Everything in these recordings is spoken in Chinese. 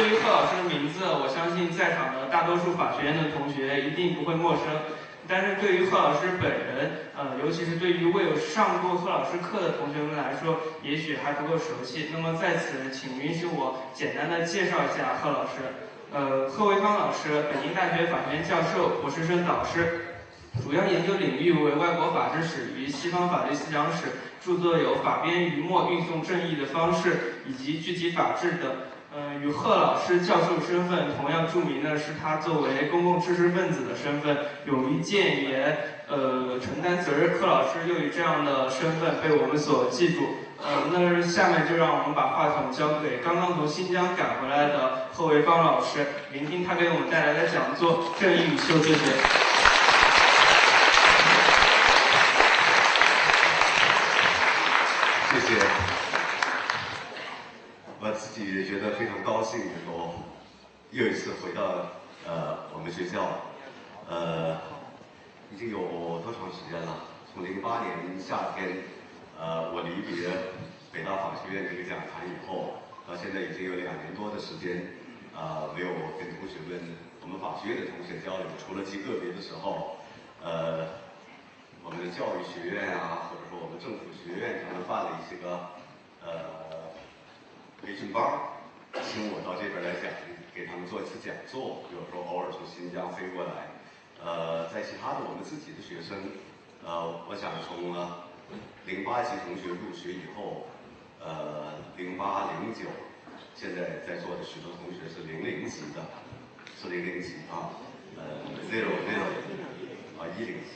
对于贺老师的名字，我相信在场的大多数法学院的同学一定不会陌生。但是对于贺老师本人，呃，尤其是对于未有上过贺老师课的同学们来说，也许还不够熟悉。那么在此，请允许我简单的介绍一下贺老师。呃，贺维芳老师，北京大学法学院教授、博士生导师，主要研究领域为外国法制史与西方法律思想史，著作有《法边余墨运送正义的方式》以及《具体法治》等。嗯，与贺老师教授身份同样著名的是他作为公共知识分子的身份，勇于谏言，呃，承担责任。贺老师又以这样的身份被我们所记住。呃，那下面就让我们把话筒交给刚刚从新疆赶回来的贺维芳老师，聆听他给我们带来的讲座《正义与修辞学》。谢谢。我自己也觉得非常高兴，能够又一次回到呃我们学校，呃，已经有多长时间了？从零八年夏天，呃，我离别北大法学院这个讲坛以后，到现在已经有两年多的时间，啊，没有跟同学们，我们法学院的同学交流，除了极个别的时候，呃，我们的教育学院啊，或者说我们政府学院，他们办了一些个，呃。培训班儿请我到这边来讲，给他们做一次讲座。有时候偶尔从新疆飞过来，呃，在其他的我们自己的学生，呃，我想从零八级同学入学以后，呃，零八零九，现在在座的许多同学是零零级的，是零零级啊，呃，zero zero，啊，一零级，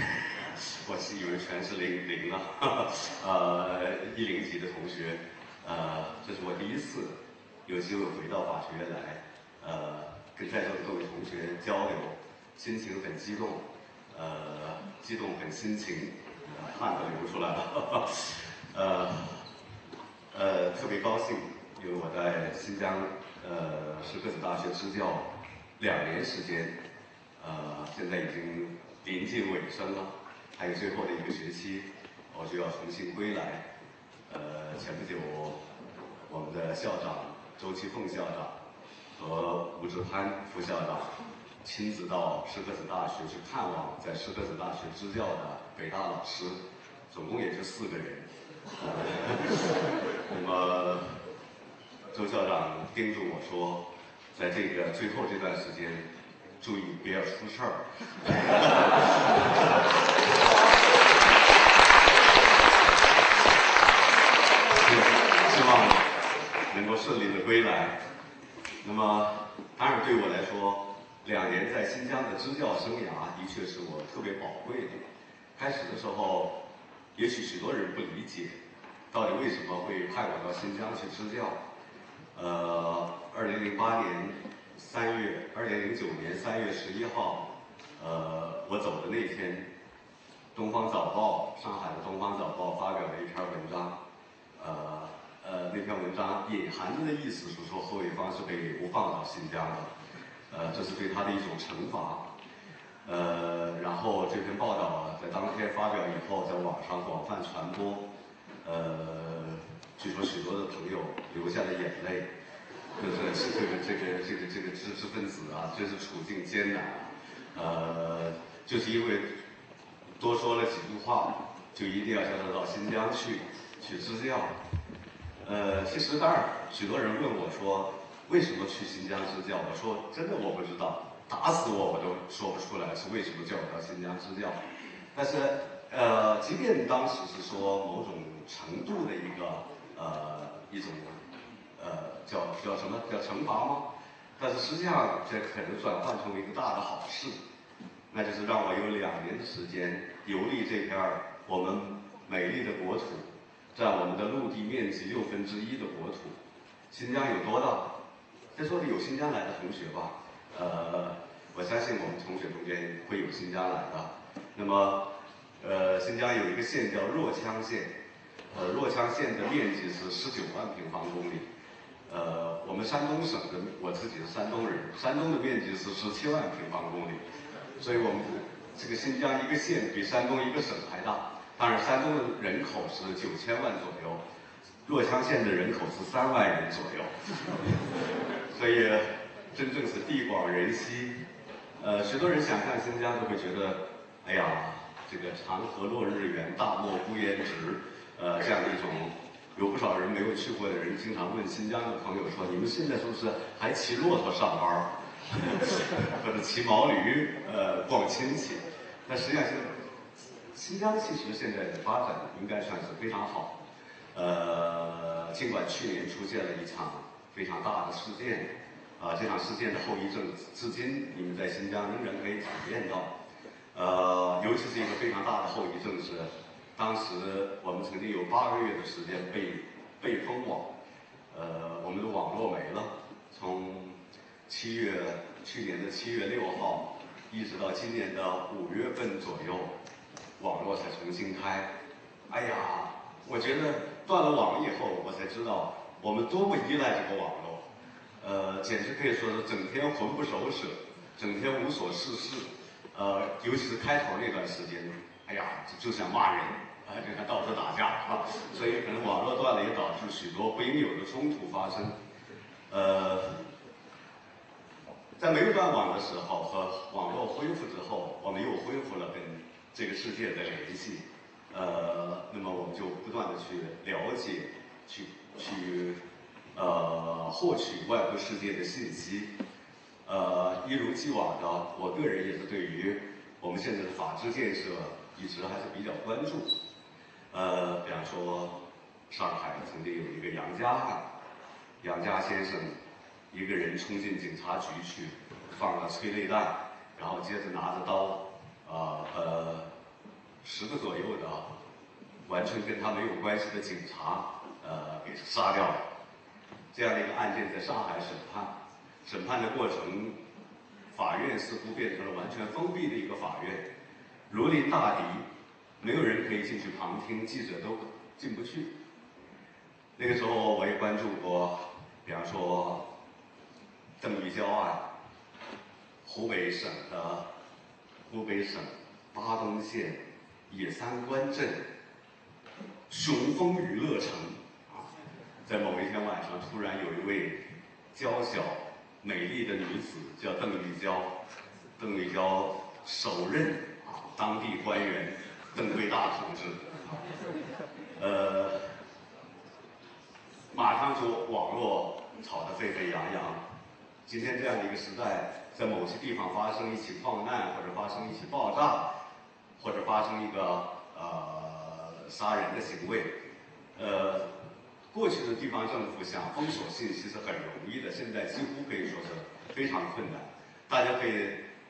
我是以为全是零零啊，呃，一零级的同学。呃，这是我第一次有机会回到法学院来，呃，跟在座的各位同学交流，心情很激动，呃，激动很心情，呃汗都流出来了，呃，呃，特别高兴，因为我在新疆呃是各子大学支教两年时间，呃，现在已经临近尾声了，还有最后的一个学期，我就要重新归来。呃，前不久，我们的校长周其凤校长和吴志攀副校长亲自到石河子大学去看望在石河子大学支教的北大老师，总共也就四个人。那么，周校长叮嘱我说，在这个最后这段时间，注意不要出事儿。能够顺利的归来，那么当然对我来说，两年在新疆的支教生涯的确是我特别宝贵的。开始的时候，也许许多人不理解，到底为什么会派我到新疆去支教。呃，二零零八年三月，二零零九年三月十一号，呃，我走的那天，《东方早报》上海的《东方早报》发表了一篇文章，呃。呃，那篇文章隐含着的意思是说，贺卫方是被流放到新疆的，呃，这是对他的一种惩罚。呃，然后这篇报道在当天发表以后，在网上广泛传播。呃，据说许多的朋友流下了眼泪，就是这个这个这个这个知识分子啊，真是处境艰难。呃，就是因为多说了几句话，就一定要叫他到新疆去去支教。呃，其实当然，许多人问我说，为什么去新疆支教？我说真的我不知道，打死我我都说不出来是为什么叫我到新疆支教。但是，呃，即便当时是说某种程度的一个呃一种呃叫叫什么叫惩罚吗？但是实际上这可能转换成为一个大的好事，那就是让我有两年的时间游历这片我们美丽的国土。占我们的陆地面积六分之一的国土，新疆有多大？在座的有新疆来的同学吧？呃，我相信我们同学中间会有新疆来的。那么，呃，新疆有一个县叫若羌县，呃，若羌县的面积是十九万平方公里。呃，我们山东省的，我自己是山东人，山东的面积是十七万平方公里，所以我们这个新疆一个县比山东一个省还大。当然，山东的人口是九千万左右，若羌县的人口是三万人左右，所以真正是地广人稀。呃，许多人想看新疆都会觉得，哎呀，这个长河落日圆，大漠孤烟直，呃，这样的一种，有不少人没有去过的人，经常问新疆的朋友说，你们现在是不是还骑骆驼上班 或者骑毛驴呃逛亲戚？那实际上现在新疆其实现在的发展应该算是非常好。呃，尽管去年出现了一场非常大的事件，啊，这场事件的后遗症至今你们在新疆仍然可以体验到。呃，尤其是一个非常大的后遗症是，当时我们曾经有八个月的时间被被封网，呃，我们的网络没了，从七月去年的七月六号。一直到今年的五月份左右，网络才重新开。哎呀，我觉得断了网以后，我才知道我们多么依赖这个网络。呃，简直可以说是整天魂不守舍，整天无所事事。呃，尤其是开头那段时间，哎呀，就就想骂人，啊，就想到处打架啊。所以可能网络断了，也导致许多不应有的冲突发生。呃。在没有断网的时候和网络恢复之后，我们又恢复了跟这个世界的联系。呃，那么我们就不断的去了解，去去呃获取外部世界的信息。呃，一如既往的，我个人也是对于我们现在的法治建设一直还是比较关注。呃，比方说上海曾经有一个杨家案，杨家先生。一个人冲进警察局去，放了催泪弹，然后接着拿着刀，啊呃，十个左右的完全跟他没有关系的警察，呃给杀掉了。这样的一个案件在上海审判，审判的过程，法院似乎变成了完全封闭的一个法院，如临大敌，没有人可以进去旁听，记者都进不去。那个时候我也关注过，比方说。邓玉娇案，湖北省的湖北省巴东县野三关镇雄风娱乐城啊，在某一天晚上，突然有一位娇小美丽的女子叫邓玉娇，邓玉娇手刃啊当地官员邓桂大同志，呃，马上就网络吵得沸沸扬扬。今天这样的一个时代，在某些地方发生一起矿难，或者发生一起爆炸，或者发生一个呃杀人的行为，呃，过去的地方政府想封锁信息是很容易的，现在几乎可以说是非常困难。大家可以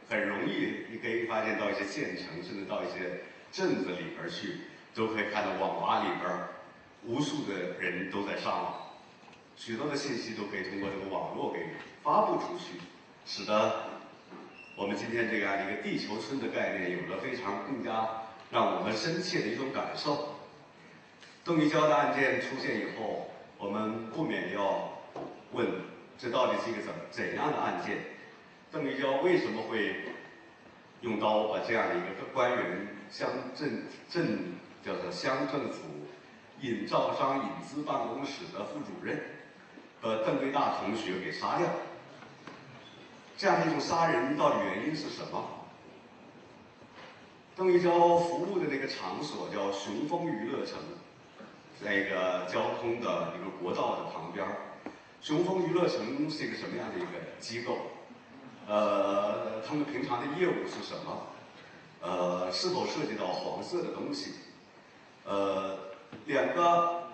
很容易，你可以发现到一些县城，甚至到一些镇子里边去，都可以看到网吧里边无数的人都在上网，许多的信息都可以通过这个网络给。发布出去，使得我们今天这样一个地球村的概念有了非常更加让我们深切的一种感受。邓玉娇的案件出现以后，我们不免要问：这到底是一个怎怎样的案件？邓玉娇为什么会用刀把这样的一个官员、乡镇镇叫做乡政府引招商引资办公室的副主任和邓桂大同学给杀掉？这样的一种杀人，到底原因是什么？邓玉娇服务的那个场所叫雄风娱乐城，在一个交通的一个国道的旁边雄风娱乐城是一个什么样的一个机构？呃，他们平常的业务是什么？呃，是否涉及到黄色的东西？呃，两个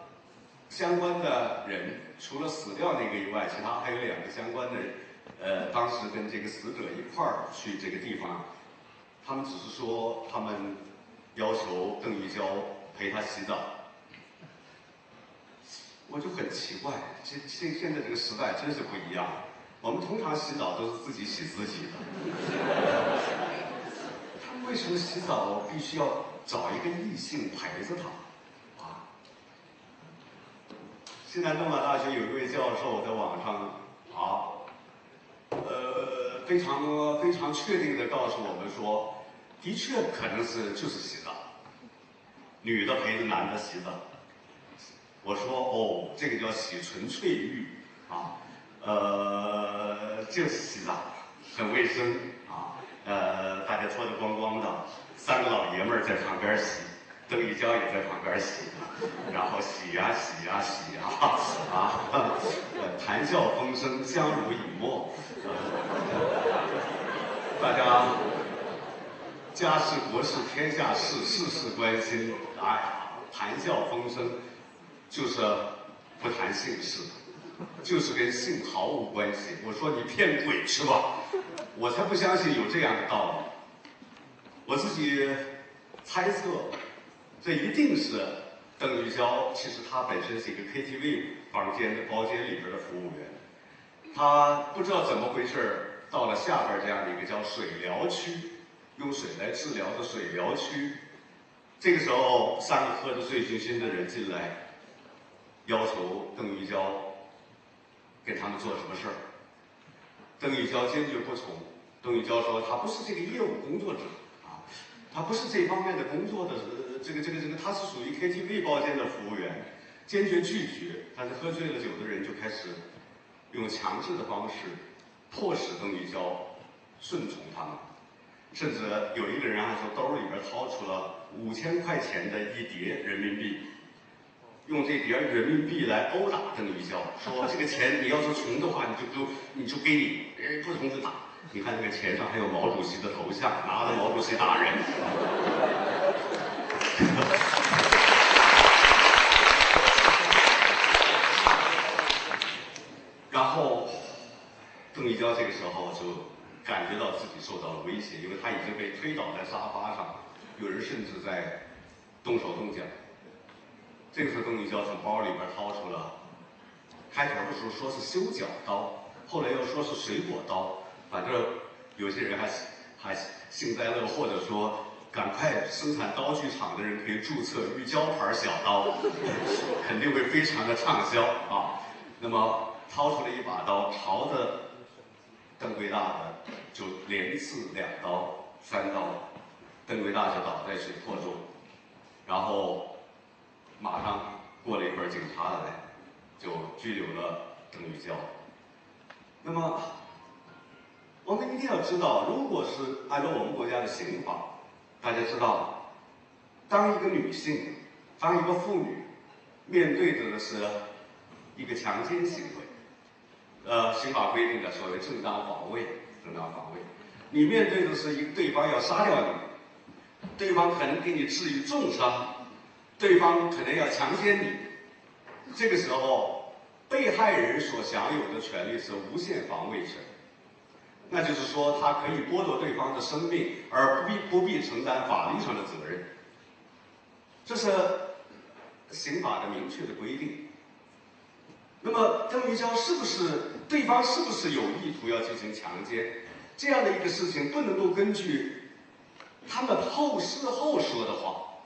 相关的人，除了死掉那个以外，其他还有两个相关的人。呃，当时跟这个死者一块儿去这个地方，他们只是说他们要求邓玉娇陪他洗澡，我就很奇怪，现现现在这个时代真是不一样，我们通常洗澡都是自己洗自己的，他们为什么洗澡必须要找一个异性陪着他？啊？西南政法大学有一位教授在网上啊。呃，非常非常确定的告诉我们说，的确可能是就是洗澡，女的陪着男的洗澡。我说哦，这个叫洗纯粹浴啊，呃，就是洗澡，很卫生啊，呃，大家脱得光光的，三个老爷们儿在旁边洗，邓玉娇也在旁边洗，然后洗呀洗呀洗呀，啊，谈笑风生，相濡以沫，大家家事国事天下事，事事关心，哎，谈笑风生，就是不谈姓事，就是跟姓毫无关系。我说你骗鬼去吧，我才不相信有这样的道理。我自己猜测，这一定是邓玉娇，其实她本身是一个 KTV 房间的包间里边的服务员，她不知道怎么回事儿到了下边这样的一个叫水疗区，用水来治疗的水疗区。这个时候，三个喝得醉醺醺的人进来，要求邓玉娇给他们做什么事儿。邓玉娇坚决不从。邓玉娇说：“她不是这个业务工作者啊，她不是这方面的工作的，呃这个这个这个，他是属于 KTV 包间的服务员，坚决拒绝。但是喝醉了酒的人就开始用强制的方式迫使邓玉娇顺从他们，甚至有一个人还从兜里边掏出了五千块钱的一叠人民币，用这叠人民币来殴打邓玉娇，说这个钱你要是穷的话，你就给你就给你，不穷就打。你看那个钱上还有毛主席的头像，拿着毛主席打人。然后，邓玉娇这个时候就感觉到自己受到了威胁，因为她已经被推倒在沙发上，有人甚至在动手动脚。这个时候，邓玉娇从包里边掏出了，开头的时候说是修脚刀，后来又说是水果刀，反正有些人还还幸灾乐祸的说，赶快生产刀具厂的人可以注册玉娇牌小刀，肯定会非常的畅销啊。那么掏出了一把刀，朝着邓贵大的就连刺两刀、三刀，邓贵大就倒在血泊中，然后马上过了一会儿，警察来，就拘留了邓玉娇。那么我们一定要知道，如果是按照我们国家的刑法，大家知道，当一个女性，当一个妇女面对着的是一个强奸行为，呃，刑法规定的所谓正当防卫，正当防卫，你面对的是一个对方要杀掉你，对方可能给你致以重伤，对方可能要强奸你，这个时候，被害人所享有的权利是无限防卫权。那就是说，他可以剥夺对方的生命，而不必不必承担法律上的责任。这是刑法的明确的规定。那么邓玉娇是不是对方是不是有意图要进行强奸？这样的一个事情不能够根据他们后事后说的话，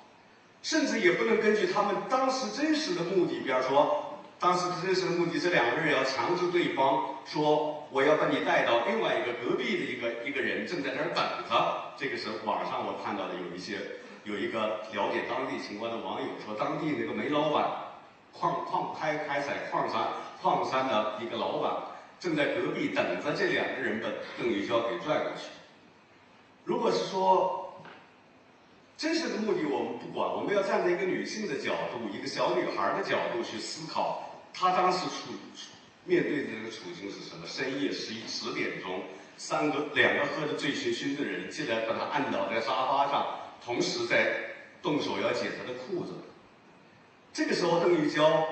甚至也不能根据他们当时真实的目的，比方说当时真实的目的，这两个人要强制对方说我要把你带到另外一个隔壁的一个一个人正在那儿等着。这个是网上我看到的有一些有一个了解当地情况的网友说，当地那个煤老板矿矿开开采矿山矿山的一个老板正在隔壁等着这两个人把邓玉娇给拽过去。如果是说真实的目的我们不管，我们要站在一个女性的角度，一个小女孩的角度去思考，她当时处处面对的这个处境是什么？深夜十一十点钟，三个两个喝得醉醺醺的人进来把她按倒在沙发上，同时在动手要解她的裤子。这个时候，邓玉娇，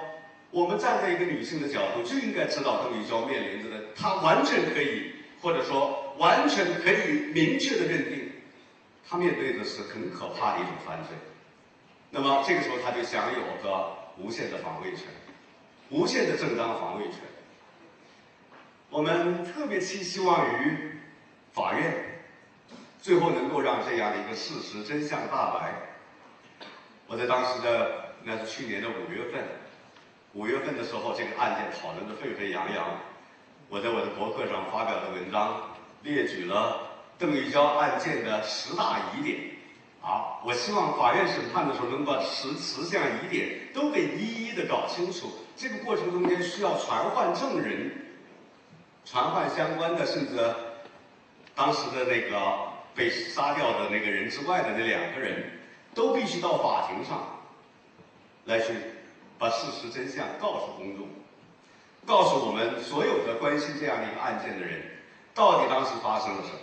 我们站在一个女性的角度，就应该知道邓玉娇面临着的，她完全可以，或者说完全可以明确的认定，她面对的是很可怕的一种犯罪。那么这个时候，她就享有个无限的防卫权，无限的正当防卫权。我们特别寄希望于法院，最后能够让这样的一个事实真相大白。我在当时的那是去年的五月份，五月份的时候，这个案件讨论的沸沸扬扬。我在我的博客上发表的文章，列举了邓玉娇案件的十大疑点，啊，我希望法院审判的时候能把十十项疑点都给一一的搞清楚。这个过程中间需要传唤证人，传唤相关的，甚至当时的那个被杀掉的那个人之外的那两个人，都必须到法庭上来去把事实真相告诉公众，告诉我们所有的关心这样的一个案件的人，到底当时发生了什么。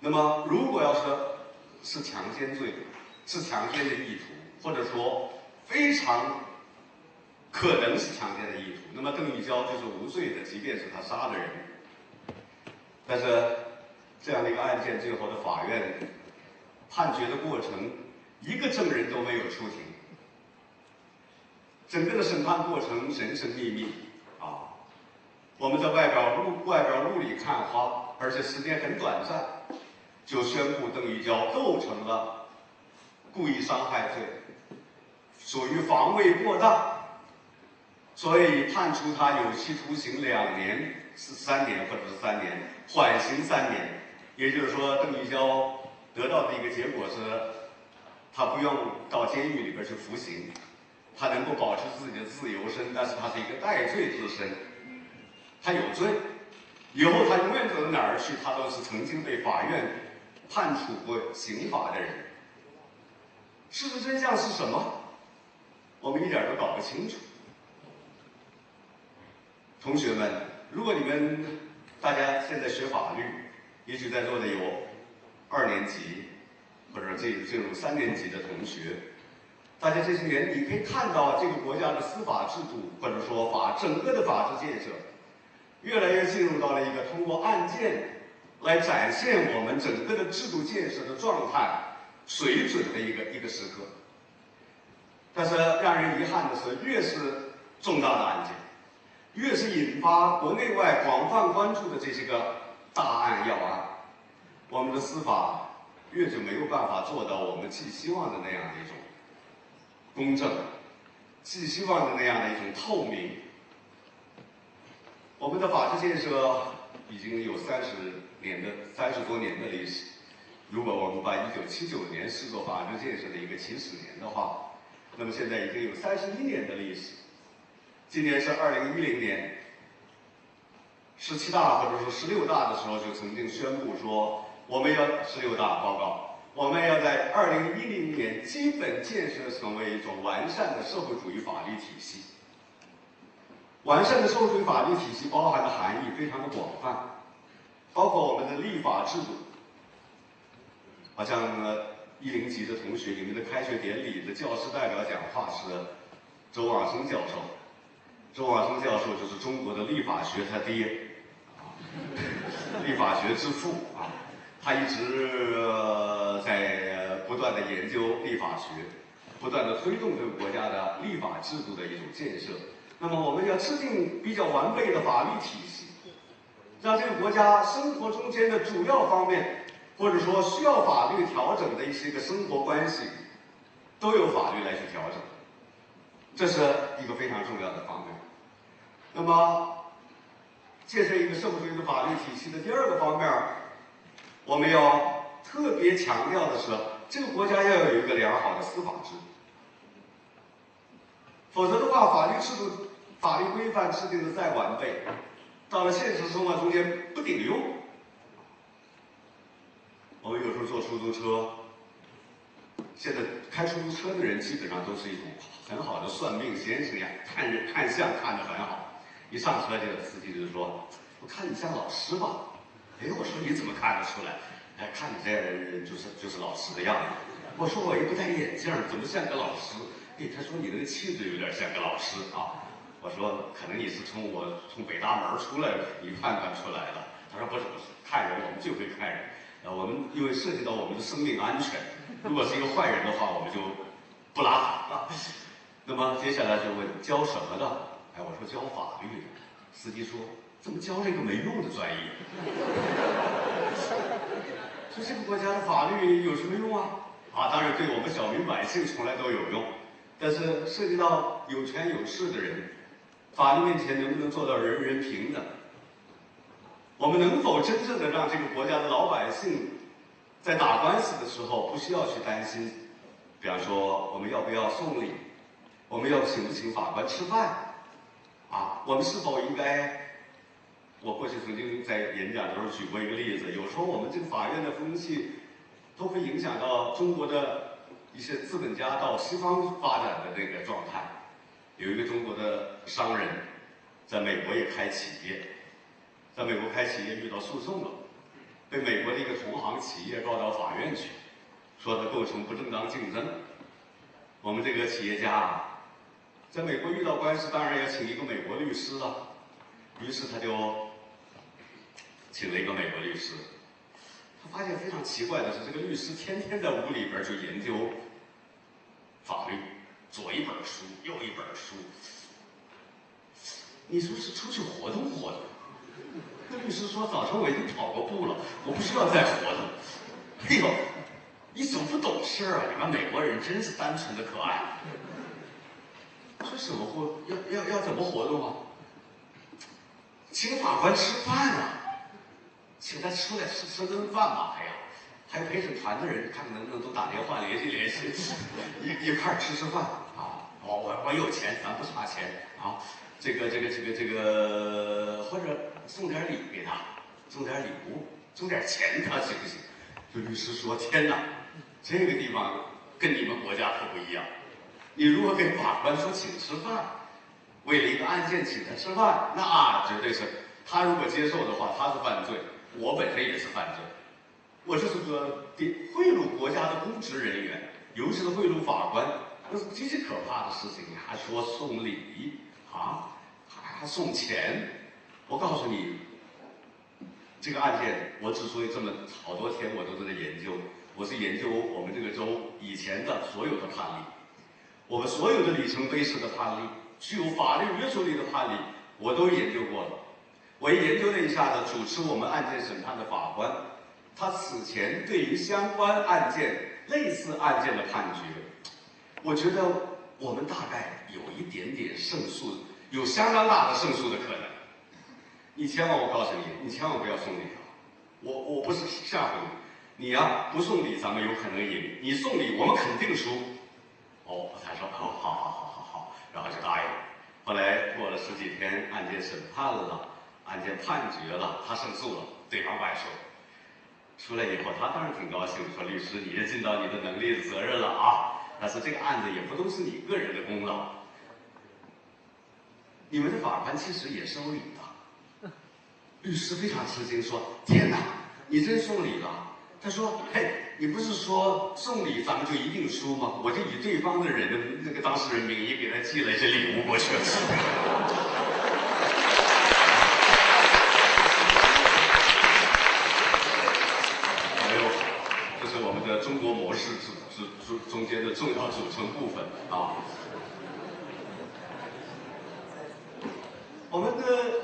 那么，如果要说是强奸罪，是强奸的意图，或者说非常可能是强奸的意图，那么邓玉娇就是无罪的，即便是他杀了人。但是这样的一个案件，最后的法院判决的过程，一个证人都没有出庭，整个的审判过程神神秘秘啊，我们在外边雾外边雾里看花，而且时间很短暂。就宣布邓玉娇构成了故意伤害罪，属于防卫过当，所以判处他有期徒刑两年、是三年或者是三年，缓刑三年。也就是说，邓玉娇得到的一个结果是，他不用到监狱里边去服刑，他能够保持自己的自由身，但是他是一个戴罪之身，他有罪，以后他永远走到哪儿去，他都是曾经被法院。判处过刑罚的人，事实真相是什么？我们一点都搞不清楚。同学们，如果你们大家现在学法律，也许在座的有二年级或者进进入三年级的同学，大家这些年你可以看到这个国家的司法制度或者说法整个的法治建设，越来越进入到了一个通过案件。来展现我们整个的制度建设的状态水准的一个一个时刻。但是让人遗憾的是，越是重大的案件，越是引发国内外广泛关注的这些个大案要案，我们的司法越就没有办法做到我们寄希望的那样的一种公正，寄希望的那样的一种透明。我们的法治建设已经有三十。年的三十多年的历史，如果我们把一九七九年视作法治建设的一个起始年的话，那么现在已经有三十一年的历史。今年是二零一零年，十七大或者说十六大的时候就曾经宣布说，我们要十六大报告，我们要在二零一零年基本建设成为一种完善的社会主义法律体系。完善的社会主义法律体系包含的含义非常的广泛。包括我们的立法制度，好像一零级的同学，你们的开学典礼的教师代表讲话是周往生教授。周往生教授就是中国的立法学他爹，立法学之父啊，他一直在不断的研究立法学，不断的推动这个国家的立法制度的一种建设。那么，我们要制定比较完备的法律体系。让这个国家生活中间的主要方面，或者说需要法律调整的一些个生活关系，都有法律来去调整，这是一个非常重要的方面。那么，建设一个社会主义的法律体系的第二个方面，我们要特别强调的是，这个国家要有一个良好的司法制度，否则的话，法律制度、法律规范制定的再完备。到了现实生活中间不顶用。我们有时候坐出租车，现在开出租车的人基本上都是一种很好的算命先生呀，看人看相看得很好。一上车，这个司机就说：“我看你像老师吧？”哎，我说你怎么看得出来？哎，看你这就是就是老师的样子。我说我又不戴眼镜，怎么像个老师？哎，他说你那个气质有点像个老师啊。我说，可能你是从我从北大门出来的，你判断出来了。他说不是不是，看人我们就会看人。呃，我们因为涉及到我们的生命安全，如果是一个坏人的话，我们就不拉他。那么接下来就问教什么的？哎，我说教法律的。司机说，怎么教这个没用的专业？说这个国家的法律有什么用啊？啊，当然对我们小民百姓从来都有用，但是涉及到有权有势的人。法律面前能不能做到人人平等？我们能否真正的让这个国家的老百姓，在打官司的时候，不需要去担心，比方说我们要不要送礼，我们要请不请法官吃饭，啊，我们是否应该？我过去曾经在演讲的时候举过一个例子，有时候我们这个法院的风气，都会影响到中国的一些资本家到西方发展的这个状态。有一个中国的商人，在美国也开企业，在美国开企业遇到诉讼了，被美国的一个同行企业告到法院去，说他构成不正当竞争。我们这个企业家啊，在美国遇到官司，当然要请一个美国律师了，于是他就。请了一个美国律师，他发现非常奇怪的是，这个律师天天在屋里边就研究法律，左一本书，右一本书。你说是出去活动活动？那律师说：“早上我已经跑过步了，我不需要再活动。”哎呦，你怎么不懂事啊？你们美国人真是单纯的可爱。说什么活？要要要怎么活动啊？请法官吃饭啊！请他出来吃吃顿饭吧！哎呀，还有陪审团的人，看看能不能都打电话联系联系，一一块吃吃饭啊！我我我有钱，咱不差钱啊！这个这个这个这个，或者送点礼给他，送点礼物，送点钱他行不行？这律师说：“天哪，这个地方跟你们国家可不一样。你如果给法官说请吃饭，为了一个案件请他吃饭，那绝对是他如果接受的话，他是犯罪。”我本身也是犯罪，我就是个贿赂国家的公职人员，尤其是贿赂法官，那是极其可怕的事情。你还说送礼啊，还还送钱？我告诉你，这个案件我之所以这么好多天我都在研究，我是研究我们这个州以前的所有的判例，我们所有的里程碑式的判例，具有法律约束力的判例，我都研究过了。我研究了一下呢，主持我们案件审判的法官，他此前对于相关案件、类似案件的判决，我觉得我们大概有一点点胜诉，有相当大的胜诉的可能。你千万，我告诉你，你千万不要送礼啊！我我不是吓唬你，你呀不送礼，咱们有可能赢；你送礼，我们肯定输。哦，他说哦，好好好好好，然后就答应。后来过了十几天，案件审判了。案件判决了，他胜诉了，对方败诉。出来以后，他当然挺高兴，说：“律师，你也尽到你的能力的责任了啊！但是这个案子也不都是你个人的功劳，你们的法官其实也收礼的。”律师非常吃惊，说：“天哪，你真送礼了？”他说：“嘿，你不是说送礼咱们就一定输吗？我就以对方的人的那个当事人名义给他寄了一些礼物过去。”中国模式是是中中间的重要组成部分啊。我们的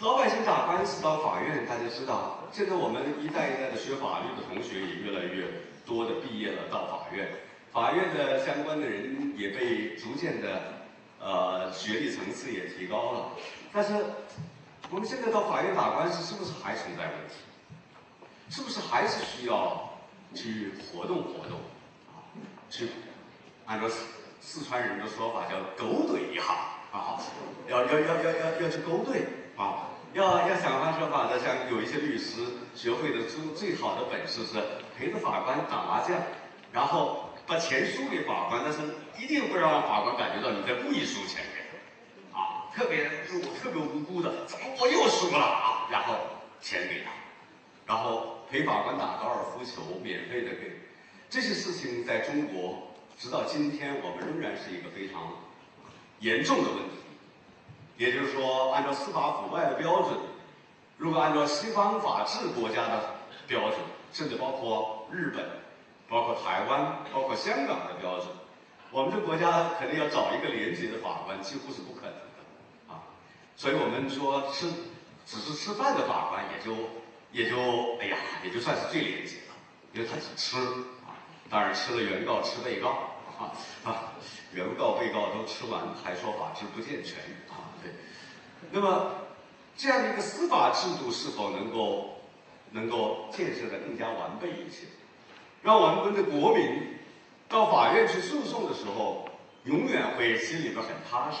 老百姓打官司到法院，大家现在我们一代一代的学法律的同学也越来越多的毕业了到法院，法院的相关的人也被逐渐的呃学历层次也提高了。但是我们现在到法院打官司，是不是还存在问题？是不是还是需要？去活动活动，啊，去按照四四川人的说法叫勾兑一下啊，要要要要要要去勾兑啊，要要想方设法的，像有一些律师学会的最最好的本事是陪着法官打麻将，然后把钱输给法官，但是一定不让法官感觉到你在故意输钱给他，啊，特别就我特别无辜的，怎么我又输了啊？然后钱给他，然后。陪法官打高尔夫球，免费的给，这些事情在中国，直到今天，我们仍然是一个非常严重的问题。也就是说，按照司法腐败的标准，如果按照西方法治国家的标准，甚至包括日本、包括台湾、包括香港的标准，我们这国家肯定要找一个廉洁的法官，几乎是不可能的啊。所以我们说吃，只是吃饭的法官也就。也就哎呀，也就算是最廉洁了，因为他只吃啊，当然吃了原告吃被告啊啊，原告被告都吃完，还说法治不健全，那么这样的一个司法制度是否能够能够建设的更加完备一些，让我们的国民到法院去诉讼的时候，永远会心里边很踏实。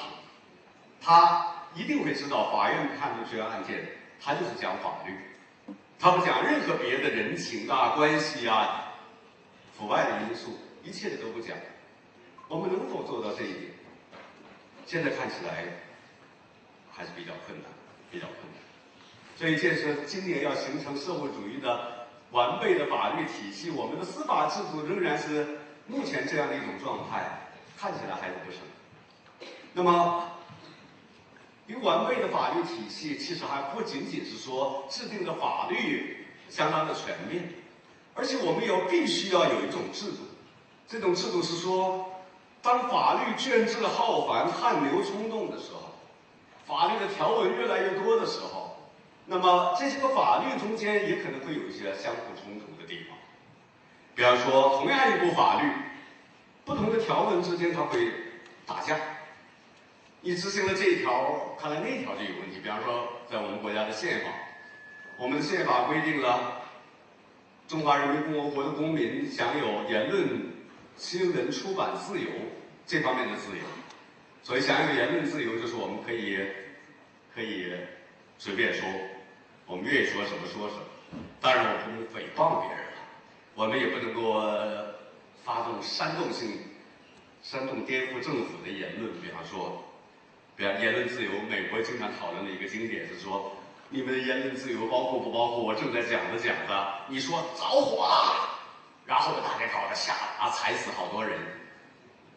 他一定会知道，法院判的这个案件，他就是讲法律，他不讲任何别的人情啊、关系啊、腐败的因素，一切的都不讲。我们能否做到这一点？现在看起来还是比较困难，比较困难。所以建设今年要形成社会主义的完备的法律体系，我们的司法制度仍然是目前这样的一种状态，看起来还是不成。那么，一个完备的法律体系，其实还不仅仅是说制定的法律相当的全面，而且我们要必须要有一种制度，这种制度是说。当法律卷帙浩繁、汗流冲动的时候，法律的条文越来越多的时候，那么这些个法律中间也可能会有一些相互冲突的地方。比方说，同样一部法律，不同的条文之间它会打架。你执行了这一条，看来那条就有问题。比方说，在我们国家的宪法，我们的宪法规定了中华人民共和国的公民享有言论。新闻出版自由这方面的自由，所以享有言论自由，就是我们可以可以随便说，我们愿意说什么说什么。当然，我不能诽谤别人了，我们也不能够发动煽动性、煽动颠覆政府的言论。比方说，比方言论自由，美国经常讨论的一个经典是说，你们的言论自由包括不包括我正在讲着讲着，你说着火了。然后大家搞得吓啊，踩死好多人。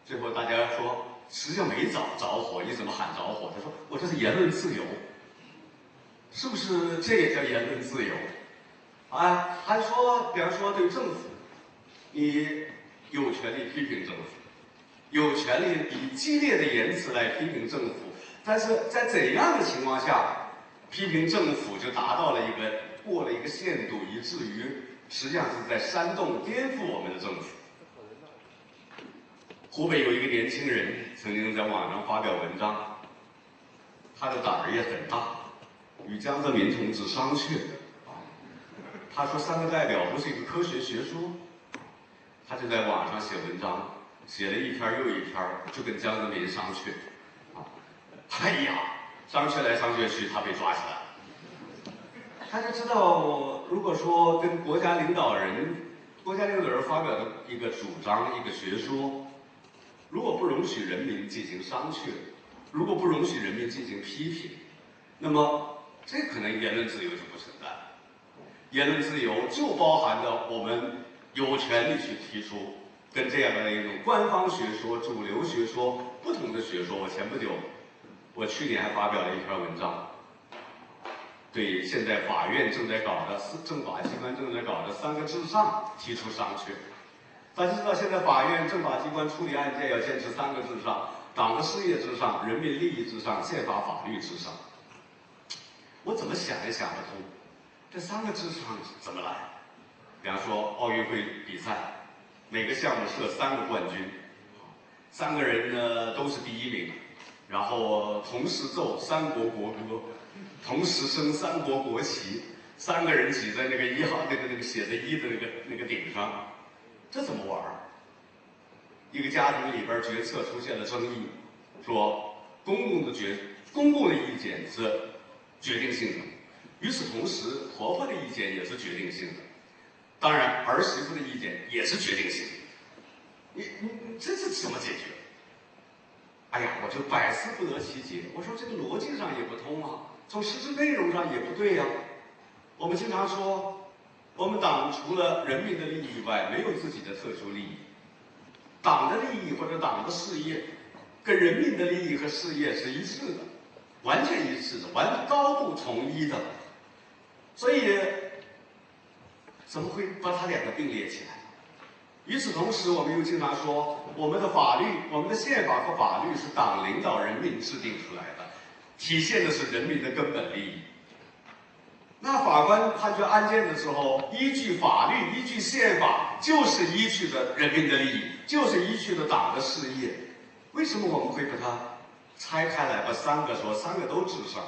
最后大家说，实际上没着着火，你怎么喊着火？他说我这是言论自由，是不是这也叫言论自由？啊，还说，比方说对政府，你有权利批评政府，有权利以激烈的言辞来批评政府，但是在怎样的情况下，批评政府就达到了一个过了一个限度，以至于。实际上是在煽动、颠覆我们的政府。湖北有一个年轻人曾经在网上发表文章，他的胆儿也很大，与江泽民同志商榷。他说三个代表不是一个科学学说，他就在网上写文章，写了一篇又一篇，就跟江泽民商榷。哎呀，商榷来商榷去，他被抓起来了。他就知道，如果说跟国家领导人、国家领导人发表的一个主张、一个学说，如果不容许人民进行商榷，如果不容许人民进行批评，那么这可能言论自由就不存在。言论自由就包含着我们有权利去提出跟这样的一种官方学说、主流学说不同的学说。我前不久，我去年还发表了一篇文章。对现在法院正在搞的、政法机关正在搞的“三个至上”提出商榷。大家知道，现在法院、政法机关处理案件要坚持三个至上：党的事业至上、人民利益至上、宪法法律至上。我怎么想也想不通，这三个至上怎么来？比方说奥运会比赛，每个项目设三个冠军，三个人呢都是第一名，然后同时奏三国国歌。同时升三国国旗，三个人挤在那个一号那个那个写着一的那个那个顶上，这怎么玩儿一个家庭里边决策出现了争议，说公共的决公共的意见是决定性的，与此同时婆婆的意见也是决定性的，当然儿媳妇的意见也是决定性的，你你你这是怎么解决？哎呀，我就百思不得其解。我说这个逻辑上也不通啊。从实质内容上也不对呀。我们经常说，我们党除了人民的利益以外，没有自己的特殊利益。党的利益或者党的事业，跟人民的利益和事业是一致的，完全一致的，完高度统一的。所以，怎么会把它两个并列起来？与此同时，我们又经常说，我们的法律、我们的宪法和法律是党领导人民制定出来的。体现的是人民的根本利益。那法官判决案件的时候，依据法律、依据宪法，就是依据的人民的利益，就是依据的党的事业。为什么我们会把它拆开来，把三个说三个都至上？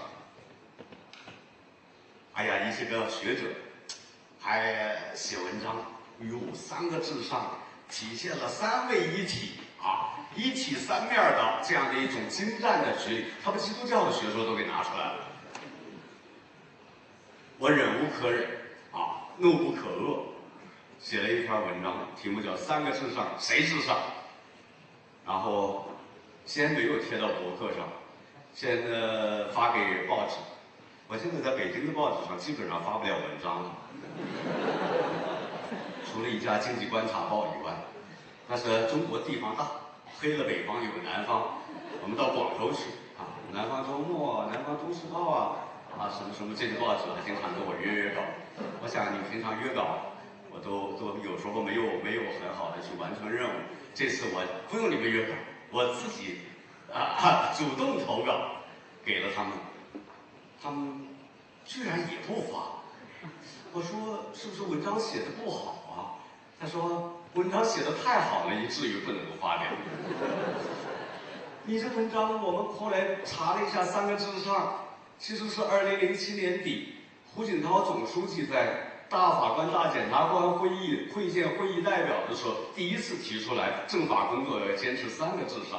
哎呀，一些个学者还写文章，哟，三个字上体现了三位一体啊，一体三面的这样的一种精湛的学，他把基督教的学说都给拿出来了。我忍无可忍啊，怒不可遏，写了一篇文章，题目叫《三个至上谁至上》，然后先没有贴到博客上，现在发给报纸。我现在在北京的报纸上基本上发不了文章了，除了一家《经济观察报》以外，但是中国地方大，黑了北方有个南方，我们到广州去啊，南方周末、南方都市报啊。啊，什么什么这个报纸还经常跟我约约稿。我想你平常约稿，我都都有时候没有没有很好的去完成任务。这次我不用你们约稿，我自己啊主动投稿给了他们，他们居然也不发。我说是不是文章写的不好啊？他说文章写的太好了，以至于不能够发表。你这文章我们后来查了一下，三个字上。其实是二零零七年底，胡锦涛总书记在大法官、大检察官会议会见会议代表的时候，第一次提出来政法工作要坚持三个至上，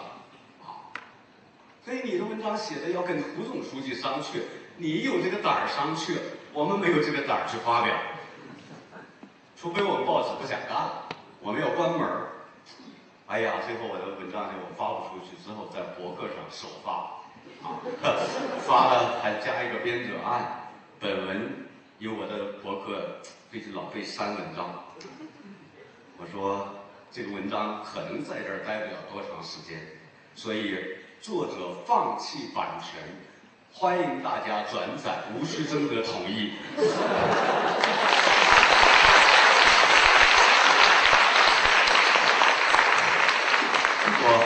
啊，所以你的文章写的要跟胡总书记商榷，你有这个胆儿商榷，我们没有这个胆儿去发表，除非我们报纸不想干了，我们要关门儿。哎呀，最后我的文章就发不出去，之后在博客上首发。啊，发了还加一个编者按，本文由我的博客最近老被删文章。我说这个文章可能在这儿待不了多长时间，所以作者放弃版权，欢迎大家转载，无需征得同意。结果，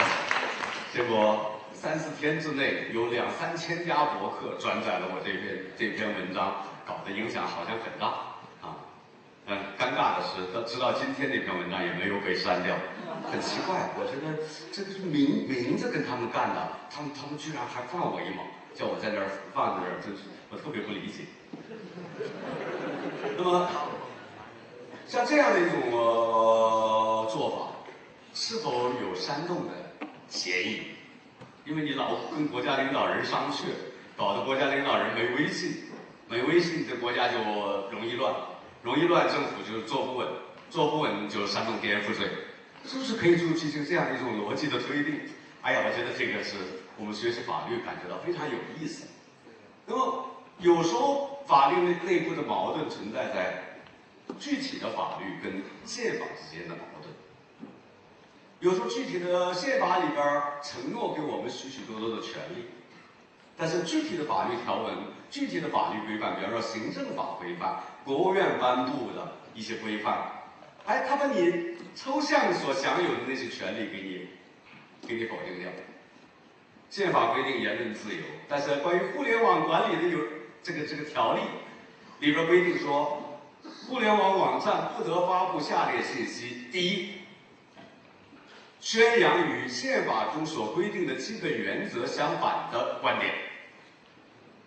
结果。三四天之内，有两三千家博客转载了我这篇这篇文章，搞得影响好像很大啊。嗯，尴尬的是，到直到今天那篇文章也没有被删掉，很奇怪。我觉得这个是明明着跟他们干的，他们他们居然还放我一马，叫我在那儿放在那儿，真是我特别不理解。那么，像这样的一种做法，是否有煽动的嫌疑？因为你老跟国家领导人商榷，搞得国家领导人没威信，没威信，这国家就容易乱，容易乱，政府就坐不稳，坐不稳就煽动颠覆罪，是不是可以就进行这样一种逻辑的推定？哎呀，我觉得这个是我们学习法律感觉到非常有意思。那么有时候法律内内部的矛盾存在在具体的法律跟宪法之间的矛盾。有时候具体的宪法里边承诺给我们许许多多的权利，但是具体的法律条文、具体的法律规范，比方说行政法规范、国务院颁布的一些规范，哎，他把你抽象所享有的那些权利给你，给你否定掉。宪法规定言论自由，但是关于互联网管理的有这个这个条例里边规定说，互联网网站不得发布下列信息：第一。宣扬与宪法中所规定的基本原则相反的观点。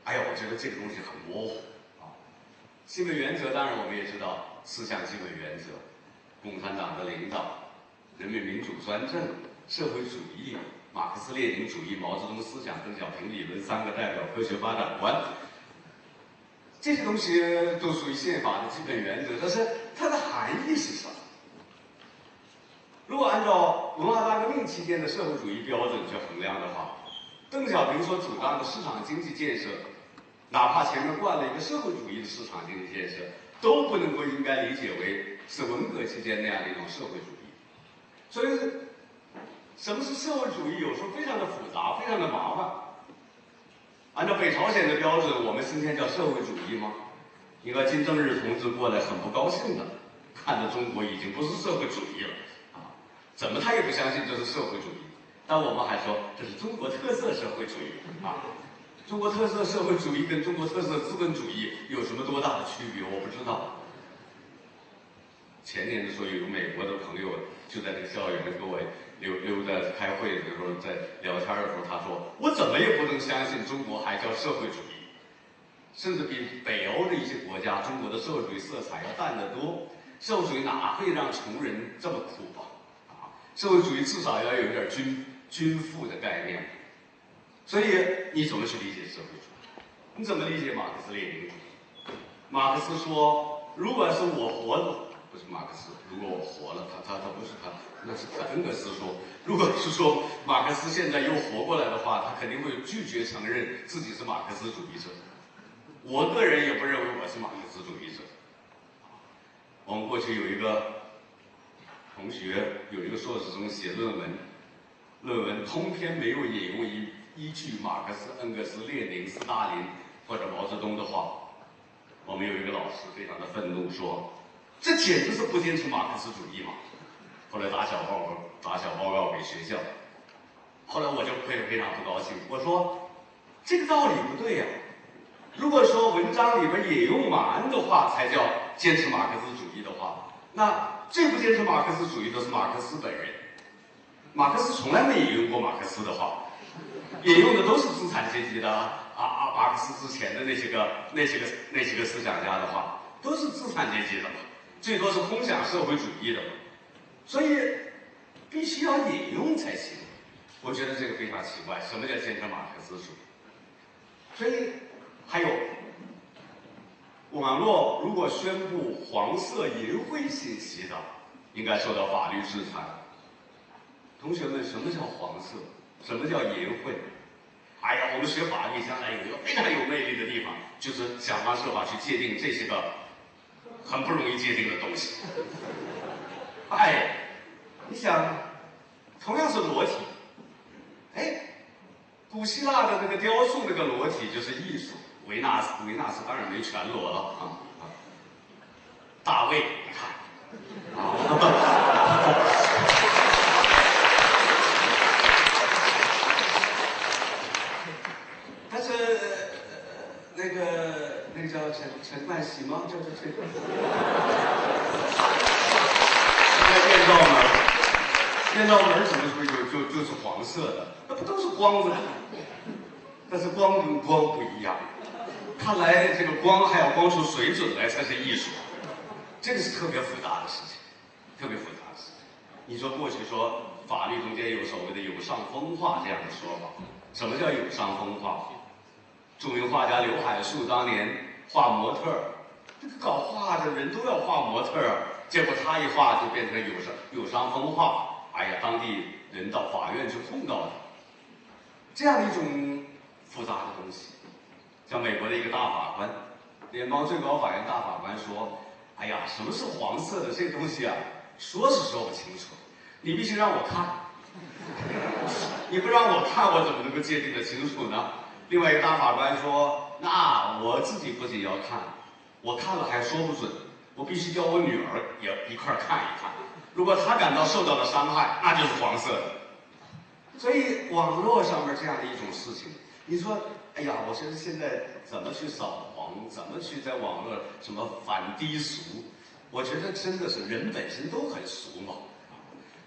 哎呀，我觉得这个东西很模糊啊。基本原则当然我们也知道，四项基本原则：共产党的领导、人民民主专政、社会主义、马克思列宁主义、毛泽东思想、邓小平理论三个代表科学发展观。这些东西都属于宪法的基本原则，但是它的含义是什么？如果按照文化大革命期间的社会主义标准去衡量的话，邓小平所主张的市场经济建设，哪怕前面灌了一个社会主义的市场经济建设，都不能够应该理解为是文革期间那样的一种社会主义。所以，什么是社会主义？有时候非常的复杂，非常的麻烦。按照北朝鲜的标准，我们今天叫社会主义吗？你看金正日同志过来很不高兴的，看着中国已经不是社会主义了。怎么他也不相信这是社会主义，但我们还说这是中国特色社会主义啊！中国特色社会主义跟中国特色资本主义有什么多大的区别？我不知道。前年的时候，有个美国的朋友就在这个校园跟我溜溜在开会的时候，在聊天的时候，他说：“我怎么也不能相信中国还叫社会主义。”甚至比北欧的一些国家，中国的社会主义色彩要淡得多。社会主义哪会让穷人这么苦啊？社会主义至少要有点均均富的概念。所以你怎么去理解社会主义？你怎么理解马克思列宁？马克思说，如果是我活了，不是马克思，如果我活了，他他他不是他，那是恩格斯说，如果是说马克思现在又活过来的话，他肯定会拒绝承认自己是马克思主义者。我个人也不认为我是马克思主义者。我们过去有一个同学，有一个硕士生写论文，论文通篇没有引用一。依据马克思、恩格斯、列宁、斯大林或者毛泽东的话，我们有一个老师非常的愤怒，说：“这简直是不坚持马克思主义嘛！”后来打小报告，打小报告给学校。后来我就非非常不高兴，我说：“这个道理不对呀！如果说文章里边引用马恩的话才叫坚持马克思主义的话，那最不坚持马克思主义的是马克思本人。马克思从来没引用过马克思的话。”引用的都是资产阶级的啊啊，马克思之前的那些个那些个那些个思想家的话，都是资产阶级的嘛，最多是空想社会主义的嘛，所以必须要引用才行。我觉得这个非常奇怪，什么叫坚持马克思主义？所以还有，网络如果宣布黄色淫秽信息的，应该受到法律制裁。同学们，什么叫黄色？什么叫淫秽？哎呀，我们学法律将来有一个非常有魅力的地方，就是想方设法去界定这些个很不容易界定的东西。哎，你想，同样是裸体，哎，古希腊的那个雕塑那个裸体就是艺术，维纳斯，维纳斯当然没全裸了啊啊，大卫，你看，啊。那个那个叫陈陈冠希吗？叫叫陈。那电照门，电照门什么时候就就就是黄色的？那不都是光子？但是光跟光不一样。看来这个光还要光出水准来才是艺术，这个是特别复杂的事情，特别复杂的事情。你说过去说法律中间有所谓的有伤风化这样的说法，什么叫有伤风化？著名画家刘海粟当年画模特儿，这个搞画的人都要画模特儿，结果他一画就变成有伤有伤风化，哎呀，当地人到法院去控告他，这样一种复杂的东西。像美国的一个大法官，联邦最高法院大法官说：“哎呀，什么是黄色的这个东西啊？说是说不清楚，你必须让我看，你不让我看，我怎么能够界定得清楚呢？”另外一个大法官说：“那我自己不仅要看，我看了还说不准，我必须叫我女儿也一块看一看。如果她感到受到了伤害，那就是黄色的。所以网络上面这样的一种事情，你说，哎呀，我觉得现在怎么去扫黄，怎么去在网络什么反低俗？我觉得真的是人本身都很俗嘛。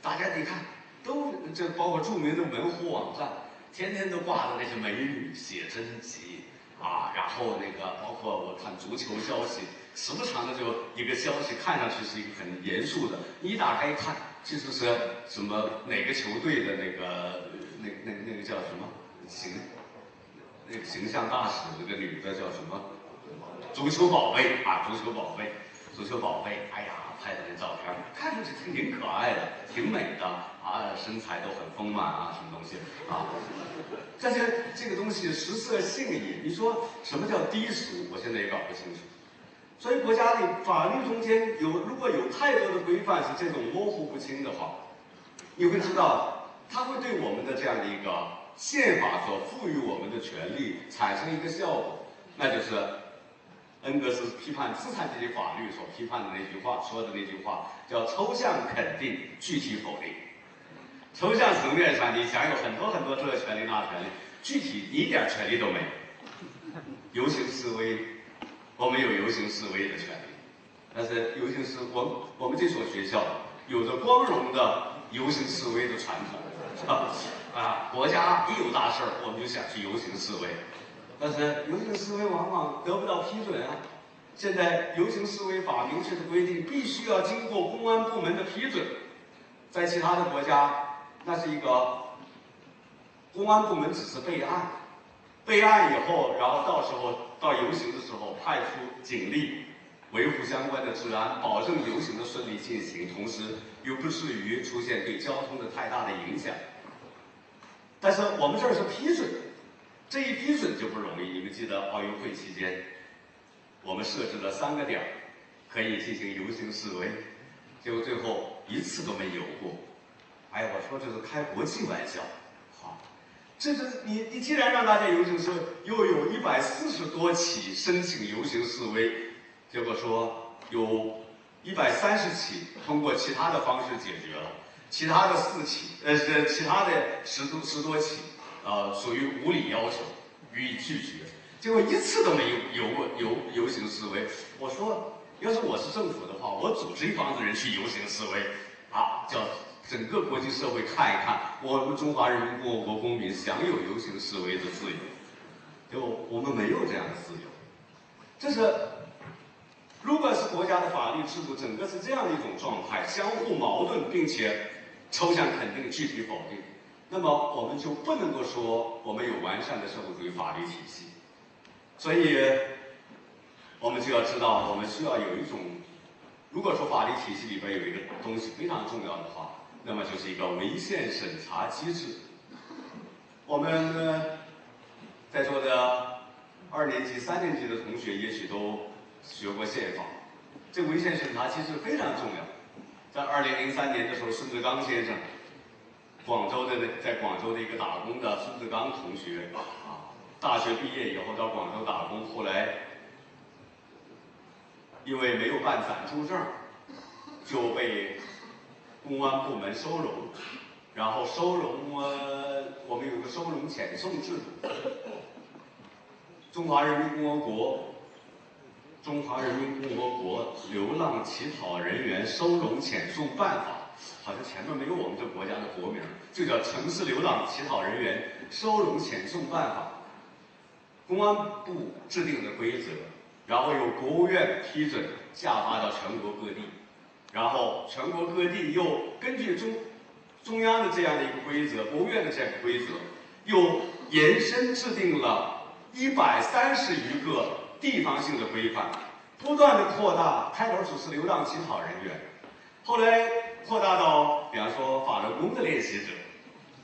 大家你看，都这包括著名的门户网站。”天天都挂着那些美女写真集啊，然后那个包括我看足球消息，时不常的就一个消息，看上去是一个很严肃的，你一打开一看，其实是什么哪个球队的那个那那那个叫什么行那个形象大使那个女的叫什么足球宝贝啊，足球宝贝，足球宝贝，哎呀。拍的那照片，看上去挺挺可爱的，挺美的啊，身材都很丰满啊，什么东西啊？但是这个东西食色性也，你说什么叫低俗？我现在也搞不清楚。所以国家的法律中间有，如果有太多的规范是这种模糊不清的话，你会知道，它会对我们的这样的一个宪法所赋予我们的权利产生一个效果，那就是。恩格斯批判资产阶级法律所批判的那句话说的那句话叫抽象肯定，具体否定。抽象层面上你享有很多很多这个权利那权利，具体一点权利都没有。游行示威，我们有游行示威的权利，但是游行示我我们这所学校有着光荣的游行示威的传统，是吧啊，国家一有大事儿我们就想去游行示威。但是游行示威往往得不到批准啊。现在游行示威法明确的规定，必须要经过公安部门的批准。在其他的国家，那是一个公安部门只是备案，备案以后，然后到时候到游行的时候派出警力维护相关的治安，保证游行的顺利进行，同时又不至于出现对交通的太大的影响。但是我们这儿是批准，这一批准就不容易。你们记得奥运会期间，我们设置了三个点儿，可以进行游行示威，结果最后一次都没游过。哎，我说这是开国际玩笑，好，这是你你既然让大家游行示威，又有一百四十多起申请游行示威，结果说有一百三十起通过其他的方式解决了。其他的四起，呃，是其他的十多十多起，呃，属于无理要求，予以拒绝。结果一次都没有游过游游行示威。我说，要是我是政府的话，我组织一帮子人去游行示威，啊，叫整个国际社会看一看，我们中华人民共和国公民享有游行示威的自由。结果我们没有这样的自由，这是。如果是国家的法律制度整个是这样的一种状态，相互矛盾，并且。抽象肯定，具体否定，那么我们就不能够说我们有完善的社会主义法律体系。所以，我们就要知道，我们需要有一种，如果说法律体系里边有一个东西非常重要的话，那么就是一个违宪审查机制。我们在座的二年级、三年级的同学也许都学过宪法，这违宪审查机制非常重要。在二零零三年的时候，孙志刚先生，广州的在广州的一个打工的孙志刚同学啊，大学毕业以后到广州打工，后来因为没有办暂住证，就被公安部门收容，然后收容呃，我们有个收容遣送制度，中华人民共和国。《中华人民共和国流浪乞讨人员收容遣送办法》，好像前面没有我们这国家的国名，就叫《城市流浪乞讨人员收容遣送办法》。公安部制定的规则，然后由国务院批准下发到全国各地，然后全国各地又根据中中央的这样的一个规则，国务院的这样一个规则，又延伸制定了一百三十余个。地方性的规范，不断的扩大。开头只是流浪乞讨人员，后来扩大到，比方说法轮功的练习者，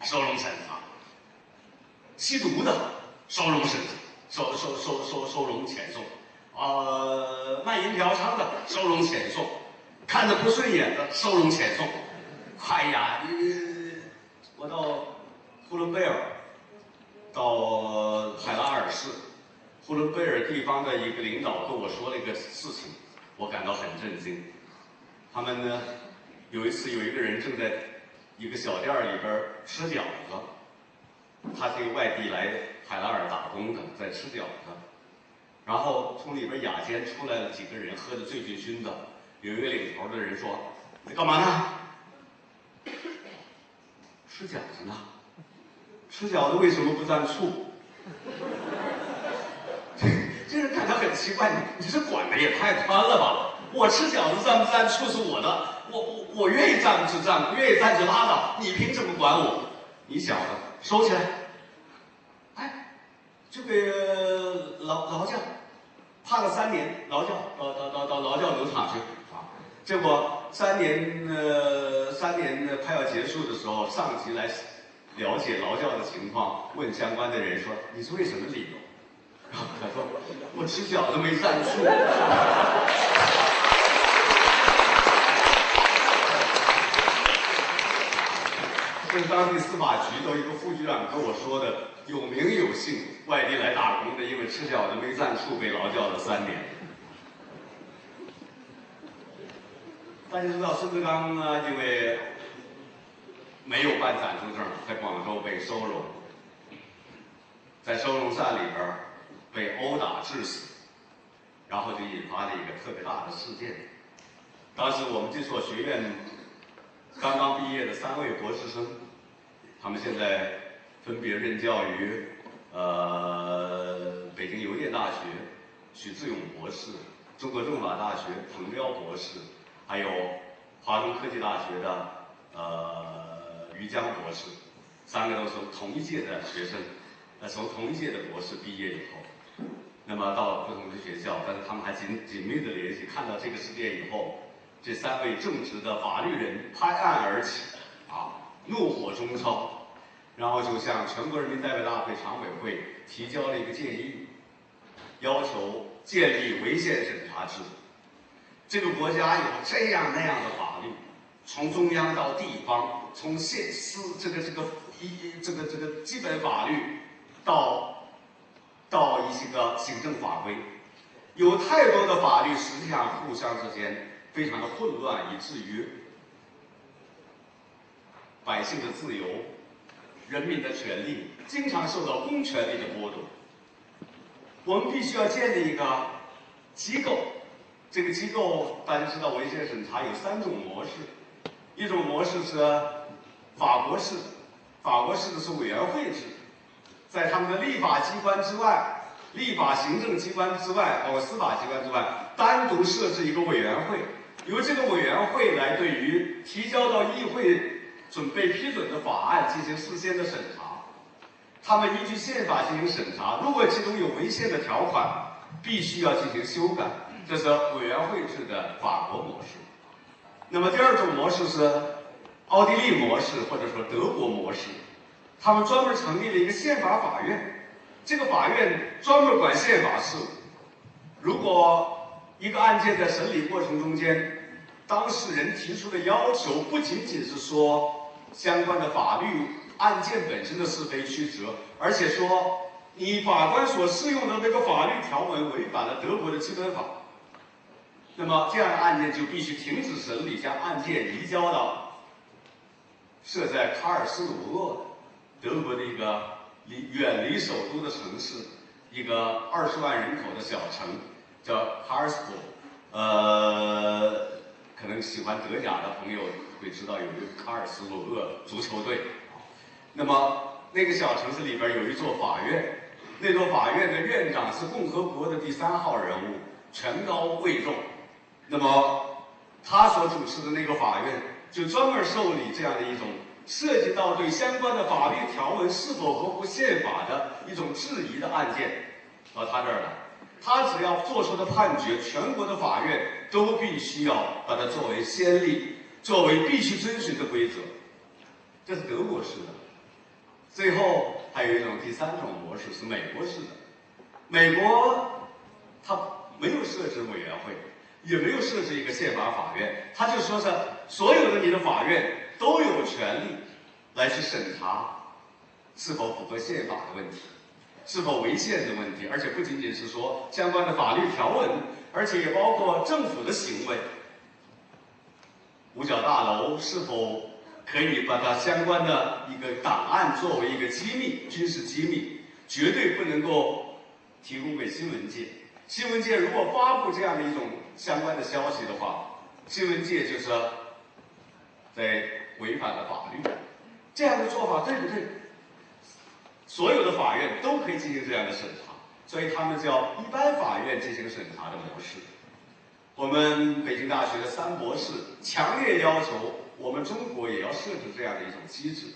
收容审查；吸毒的收容审查收收收收收容遣送；呃，卖淫嫖娼的收容遣送；看着不顺眼的收容遣送。哎呀，我到呼伦贝尔，到海拉尔市。呼伦贝尔地方的一个领导跟我说了一个事情，我感到很震惊。他们呢，有一次有一个人正在一个小店里边吃饺子，他是一个外地来海拉尔打工的，在吃饺子。然后从里边雅间出来了几个人，喝得醉醺醺的。有一个领头的人说：“你干嘛呢？吃饺子呢？吃饺子为什么不蘸醋？”这人感到很奇怪，你你这管的也太宽了吧？我吃饺子蘸不蘸醋是我的，我我我愿意蘸就蘸，不愿意蘸就拉倒，你凭什么管我？你小子收起来！哎，就给劳劳教，判了三年劳教，到到到到劳教农场去啊！结果三年呃三年呢快要结束的时候，上级来了解劳教的情况，问相关的人说：“你是为什么理由？”他说：“我吃饺子没蘸醋。”跟当地司法局的一个副局长跟我说的，有名有姓，外地来打工的，因为吃饺子没蘸醋被劳教了三年。大家知道孙志刚呢，因为没有办暂住证，在广州被收容，在收容站里边。被殴打致死，然后就引发了一个特别大的事件。当时我们这所学院刚刚毕业的三位博士生，他们现在分别任教于呃北京邮电大学许志勇博士，中国政法大学彭彪博士，还有华中科技大学的呃于江博士，三个都是同一届的学生，呃，从同一届的博士毕业以后，那么到了不同的学校，但是他们还紧紧密的联系，看到这个事件以后，这三位正直的法律人拍案而起，啊，怒火中烧，然后就向全国人民代表大会常委会提交了一个建议，要求建立违宪审查制度。这个国家有这样那样的法律，从中央到地方，从县司这个这个一这个这个基本法律，到到一些个行政法规，有太多的法律实际上互相之间非常的混乱，以至于百姓的自由、人民的权利经常受到公权力的剥夺。我们必须要建立一个机构，这个机构大家知道，违宪审查有三种模式，一种模式是法国式，法国式的是委员会制，在他们的立法机关之外，立法行政机关之外，包括司法机关之外，单独设置一个委员会，由这个委员会来对于提交到议会准备批准的法案进行事先的审查。他们依据宪法进行审查，如果其中有违宪的条款，必须要进行修改。这是委员会制的法国模式。那么第二种模式是奥地利模式，或者说德国模式。他们专门成立了一个宪法法院，这个法院专门管宪法事务。如果一个案件在审理过程中间，当事人提出的要求不仅仅是说相关的法律案件本身的是非曲折，而且说你法官所适用的那个法律条文违反了德国的基本法，那么这样的案件就必须停止审理，将案件移交到设在卡尔斯鲁厄德国的一个离远离首都的城市，一个二十万人口的小城，叫卡尔斯堡。呃，可能喜欢德甲的朋友会知道有一个卡尔斯鲁厄足球队。那么那个小城市里边有一座法院，那座法院的院长是共和国的第三号人物，权高位重。那么他所主持的那个法院就专门受理这样的一种涉及到对相关的法律条文是否合乎宪法的一种质疑的案件，到他这儿来，他只要做出的判决，全国的法院都必须要把它作为先例，作为必须遵循的规则。这是德国式的。最后还有一种第三种模式是美国式的，美国它没有设置委员会，也没有设置一个宪法法院，他就说是所有的你的法院都有权利来去审查是否符合宪法的问题，是否违宪的问题，而且不仅仅是说相关的法律条文，而且也包括政府的行为，五角大楼是否。可以把它相关的一个档案作为一个机密，军事机密，绝对不能够提供给新闻界。新闻界如果发布这样的一种相关的消息的话，新闻界就是在违反了法律。这样的做法对不对？所有的法院都可以进行这样的审查，所以他们叫一般法院进行审查的模式。我们北京大学的三博士强烈要求。我们中国也要设置这样的一种机制，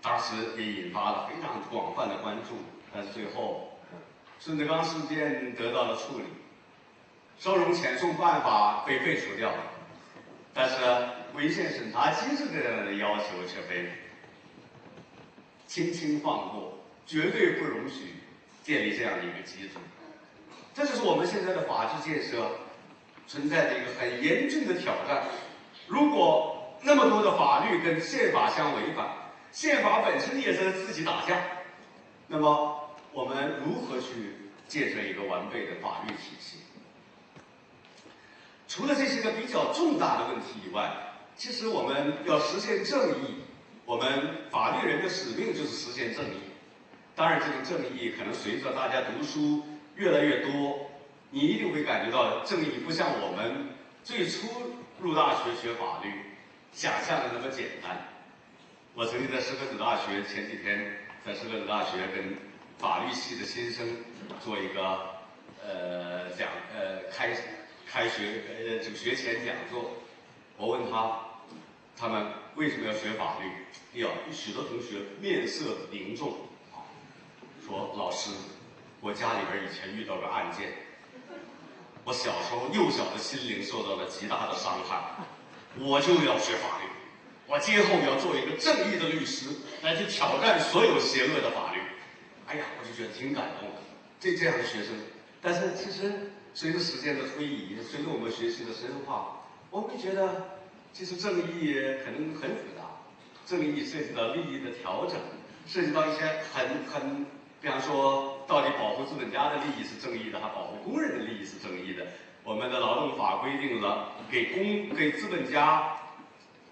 当时也引发了非常广泛的关注。但是最后，孙德刚事件得到了处理，收容遣送办法被废除掉了，但是违宪审查机制这样的要求却被轻轻放过，绝对不容许建立这样的一个机制。这就是我们现在的法治建设存在的一个很严峻的挑战。如果那么多的法律跟宪法相违反，宪法本身也在自己打架，那么我们如何去建设一个完备的法律体系？除了这些个比较重大的问题以外，其实我们要实现正义，我们法律人的使命就是实现正义。当然，这种正义可能随着大家读书越来越多，你一定会感觉到正义不像我们最初。入大学学法律，想象的那么简单。我曾经在师格子大学前几天在师格子大学跟法律系的新生做一个呃讲呃开开学呃这个学前讲座，我问他他们为什么要学法律？哎呀，许多同学面色凝重啊，说老师，我家里边以前遇到个案件，我小时候幼小的心灵受到了极大的伤害，我就要学法律，我今后要做一个正义的律师，来去挑战所有邪恶的法律。哎呀，我就觉得挺感动的，这这样的学生。但是其实随着时间的推移，随着我们学习的深化，我会觉得其实正义可能很复杂。正义涉及到利益的调整，涉及到一些很很，比方说，到底保护资本家的利益是正义的，还保护工人的利益是正义的？我们的劳动法规定了，给工给资本家，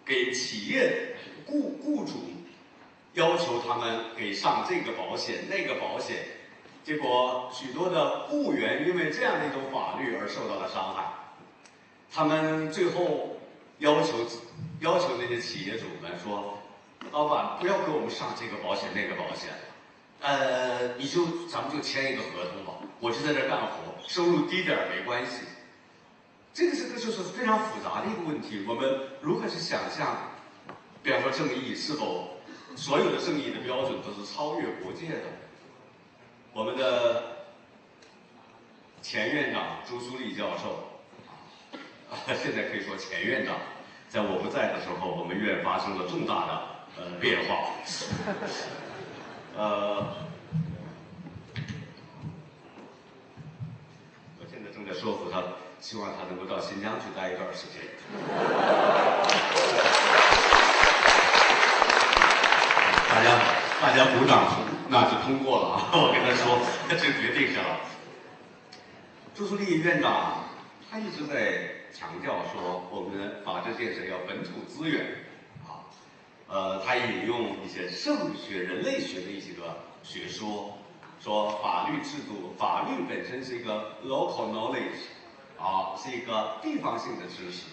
给企业雇雇主，要求他们给上这个保险那个保险，结果许多的雇员因为这样的一种法律而受到了伤害，他们最后要求要求那些企业主们说。老板，不要给我们上这个保险那个保险，呃，你就咱们就签一个合同吧，我就在这干活，收入低点没关系。这个这个就是非常复杂的一个问题，我们如何去想象？比方说正义是否所有的正义的标准都是超越国界的？我们的前院长朱苏丽教授，现在可以说前院长，在我不在的时候，我们院发生了重大的。呃，变化。呃，我现在正在说服他，希望他能够到新疆去待一段时间。大家，大家鼓掌，那就通过了啊！我跟他说，他就决定下了。朱苏丽院长，他一直在强调说，我们法治建设要本土资源啊。呃，他引用一些社会学、人类学的一些个学说，说法律制度、法律本身是一个 local knowledge，啊，是一个地方性的知识，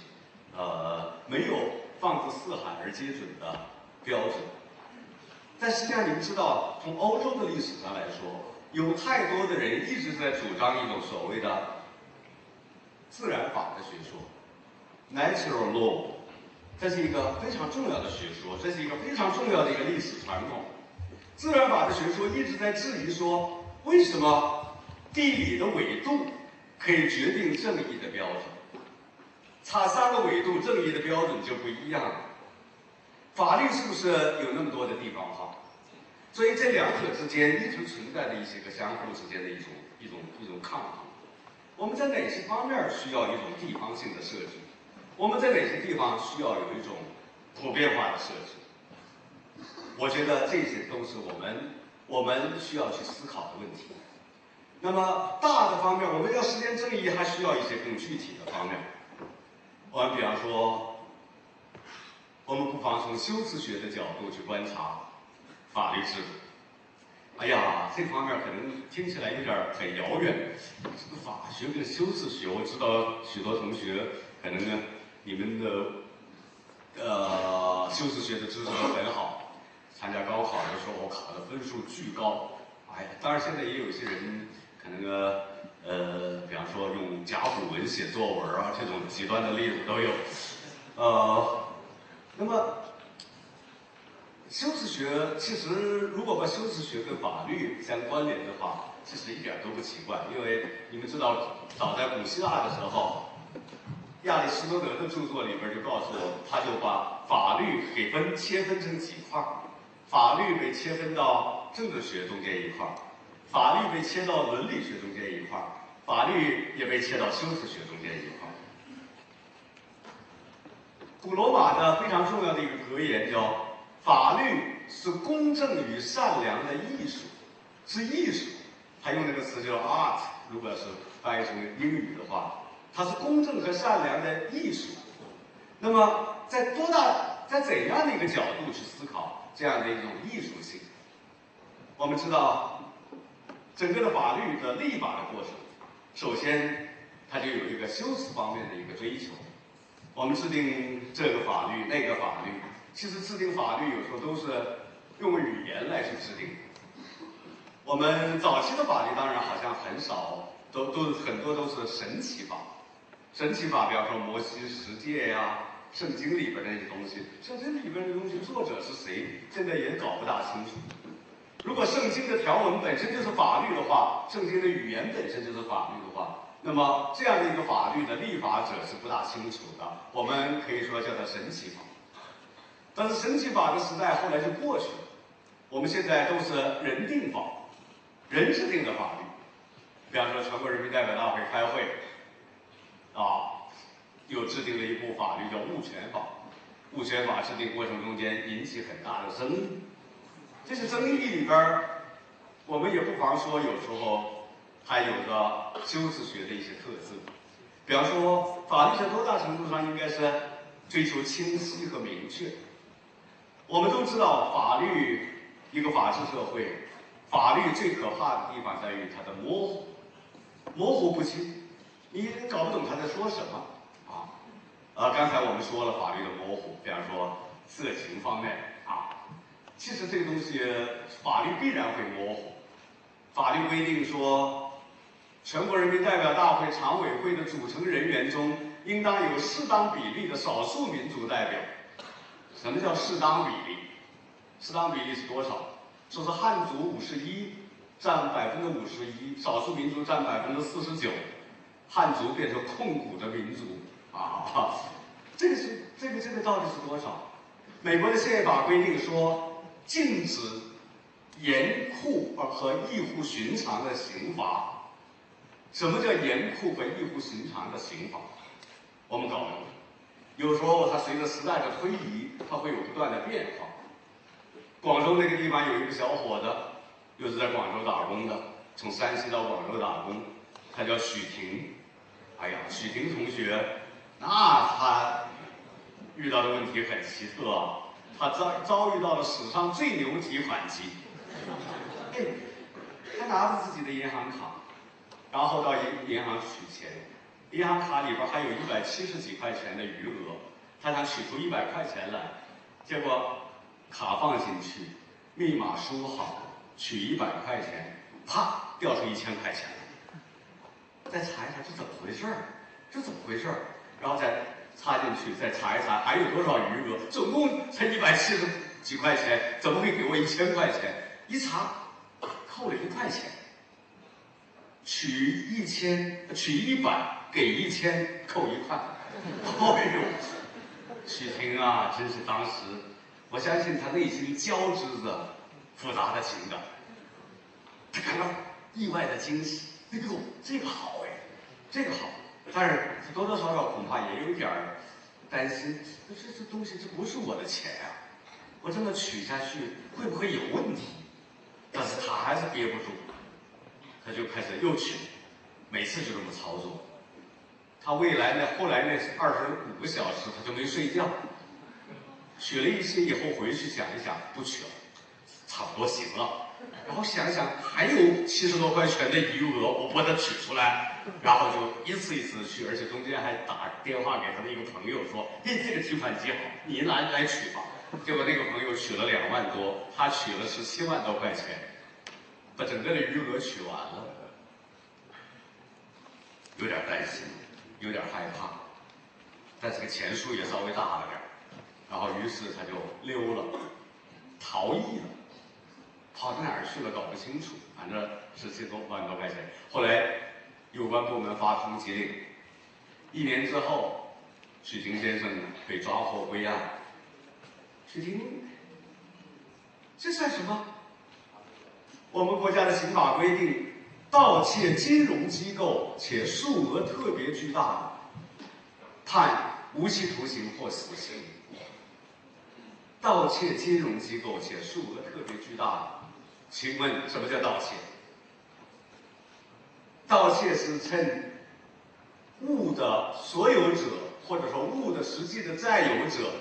呃，没有放之四海而皆准的标准。但实际上，你们知道，从欧洲的历史上来说，有太多的人一直在主张一种所谓的自然法的学说，natural law。这是一个非常重要的学说，这是一个非常重要的一个历史传统。自然法的学说一直在质疑说，为什么地理的纬度可以决定正义的标准？差三个纬度，正义的标准就不一样了。法律是不是有那么多的地方化？所以这两者之间一直存在的一些个相互之间的一种一种一种抗衡。我们在哪些方面需要一种地方性的设计？我们在哪些地方需要有一种普遍化的设置？我觉得这些都是我们我们需要去思考的问题。那么大的方面，我们要实现正义，还需要一些更具体的方面。我们比方说，我们不妨从修辞学的角度去观察法律制度。哎呀，这方面可能听起来有点很遥远。这个法学跟修辞学，我知道许多同学可能呢。你们的呃修辞学的知识都很好，参加高考的时候我考的分数巨高，哎呀，当然现在也有一些人可能呃呃，比方说用甲骨文写作文啊，这种极端的例子都有，呃，那么修辞学其实如果把修辞学跟法律相关联的话，其实一点都不奇怪，因为你们知道早在古希腊的时候。亚里士多德的著作里边就告诉我，他就把法律给分切分成几块儿，法律被切分到政治学中间一块儿，法律被切到伦理学中间一块儿，法律也被切到修辞学中间一块儿。古罗马的非常重要的一个格言叫“法律是公正与善良的艺术，是艺术”，他用那个词叫 “art”，如果是翻译成英语的话。它是公正和善良的艺术。那么，在多大、在怎样的一个角度去思考这样的一种艺术性？我们知道，整个的法律的立法的过程，首先它就有一个修辞方面的一个追求。我们制定这个法律、那个法律，其实制定法律有时候都是用语言来去制定。我们早期的法律当然好像很少。都都很多都是神奇法。神奇法，比方说摩西十诫呀，圣经里边那些东西，圣经里边的东西作者是谁，现在也搞不大清楚。如果圣经的条文本身就是法律的话，圣经的语言本身就是法律的话，那么这样的一个法律的立法者是不大清楚的。我们可以说叫做神奇法。但是神奇法的时代后来就过去了，我们现在都是人定法，人制定的法律。比方说全国人民代表大会开会。啊，又制定了一部法律叫《物权法》，《物权法》制定过程中间引起很大的争议。这些争议里边我们也不妨说，有时候还有个修辞学的一些特质。比方说，法律在多大程度上应该是追求清晰和明确？我们都知道，法律一个法治社会，法律最可怕的地方在于它的模糊，模糊不清。你搞不懂他在说什么啊？呃，刚才我们说了法律的模糊，比方说色情方面啊，其实这个东西法律必然会模糊。法律规定说，全国人民代表大会常委会的组成人员中，应当有适当比例的少数民族代表。什么叫适当比例？适当比例是多少？说是汉族五十一，占百分之五十一，少数民族占百分之四十九。汉族变成控股的民族啊，这个是这个这个到底是多少？美国的宪法规定说，禁止严酷和异乎寻常的刑罚。什么叫严酷和异乎寻常的刑罚？我们搞不懂。有时候它随着时代的推移，它会有不断的变化。广州那个地方有一个小伙子，又是在广州打工的，从山西到广州打工，他叫许婷。哎呀，许婷同学，那他遇到的问题很奇特啊！他遭遭遇到了史上最牛提款机。哎，他拿着自己的银行卡，然后到银银行取钱，银行卡里边还有一百七十几块钱的余额，他想取出一百块钱来，结果卡放进去，密码输好，取一百块钱，啪，掉出一千块钱来。再查一查这怎么回事儿？这怎么回事儿？然后再插进去，再查一查还有多少余额？总共才一百七十几块钱，怎么会给我一千块钱？一查，扣了一块钱。取一千，取一百，给一千，扣一块。哎呦，许婷啊，真是当时，我相信他内心交织着复杂的情感，他感到意外的惊喜。哎呦，这个好哎，这个好，但是多多少少恐怕也有点儿担心，这这东西这不是我的钱呀，我这么取下去会不会有问题？但是他还是憋不住，他就开始又取，每次就这么操作。他未来呢，后来那二十五个小时他就没睡觉，取了一些以后回去想一想，不取了，差不多行了。然后想一想还有七十多块钱的余额，我把它取出来，然后就一次一次的去，而且中间还打电话给他的一个朋友说：“嘿，这个提款机好，你来来取吧。”结果那个朋友取了两万多，他取了十七万多块钱，把整个的余额取完了，有点担心，有点害怕，但这个钱数也稍微大了点然后于是他就溜了，逃逸了。跑到哪儿去了？搞不清楚。反正是七多万多块钱。后来有关部门发通缉令，一年之后，许霆先生被抓获归案。许霆，这算什么？我们国家的刑法规定，盗窃金融机构且数额特别巨大的，判无期徒刑或死刑。盗窃金融机构且数额特别巨大的。请问什么叫盗窃？盗窃是趁物的所有者或者说物的实际的占有者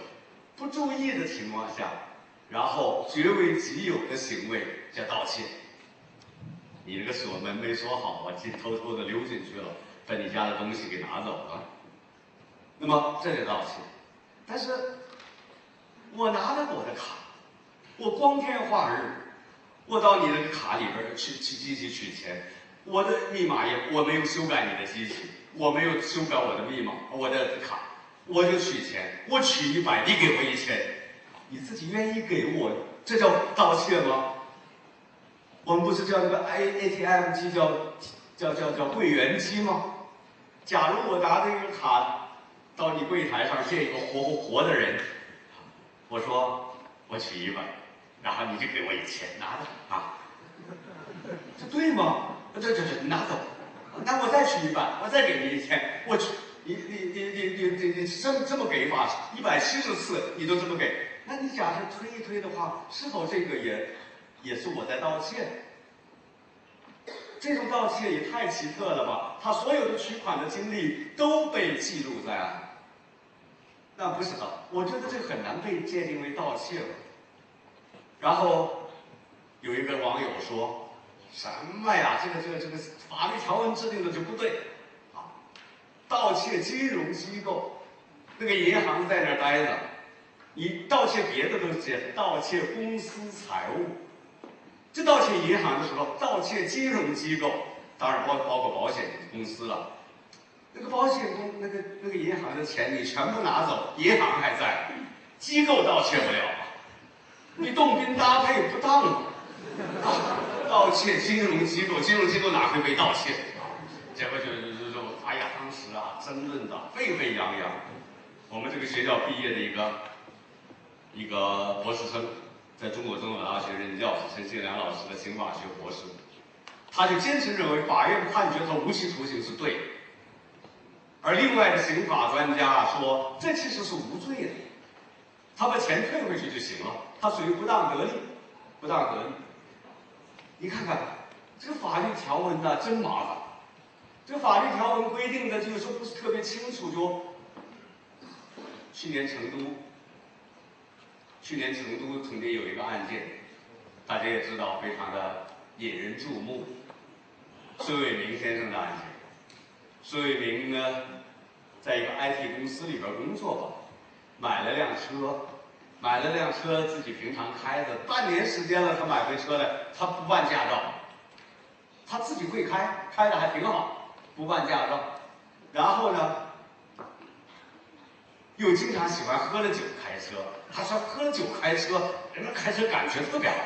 不注意的情况下，然后据为己有的行为叫盗窃。你这个锁门没锁好，我进偷偷的溜进去了，把你家的东西给拿走了。那么这就盗窃。但是我拿着我的卡，我光天化日。我到你的卡里边去去进去取钱，我的密码也我没有修改你的机器，我没有修改我的密码，我的卡，我就取钱，我取一百，你给我一千，你自己愿意给我，这叫盗窃吗？我们不是叫那个 A A T M 机叫叫叫叫柜员机吗？假如我拿这个卡到你柜台上见一个活活活的人，我说我取一百，然后你就给我一千，拿着啊，这对吗？这这这，拿走，那我再取一百，我再给你一千，我取你你你你你你你这么这么给法，一百七十次你都这么给，那你假设推一推的话，是否这个也也是我在盗窃？这种盗窃也太奇特了吧！他所有的取款的经历都被记录在案。那不是的，我觉得这很难被界定为盗窃了。然后有一个网友说：“什么呀？这个这个这个法律条文制定的就不对啊！盗窃金融机构，那个银行在那儿待着，你盗窃别的都写盗窃公司财物。”这盗窃银行的时候，盗窃金融机构，当然包包括保险公司了。那个保险公那个那个银行的钱你全部拿走，银行还在，机构盗窃不了你动宾搭配不当啊！盗窃金融机构，金融机构哪会被盗窃？结果就就就哎呀，当时啊争论的沸沸扬扬。我们这个学校毕业的一个一个博士生。在中国政法大学任教，陈锡良老师的刑法学博士，他就坚持认为法院判决他无期徒刑是对的，而另外的刑法专家说这其实是无罪的，他把钱退回去就行了，他属于不当得利，不当得利。你看看这个法律条文呢，真麻烦，这个法律条文规定的就是说不是特别清楚，就去年成都。去年成都曾经有一个案件，大家也知道，非常的引人注目。孙伟明先生的案件。孙伟明呢，在一个 IT 公司里边工作吧，买了辆车，买了辆车自己平常开的，半年时间了，他买回车来，他不办驾照，他自己会开，开的还挺好，不办驾照，然后呢？又经常喜欢喝了酒开车。他说喝酒开车，人家开车感觉特别好。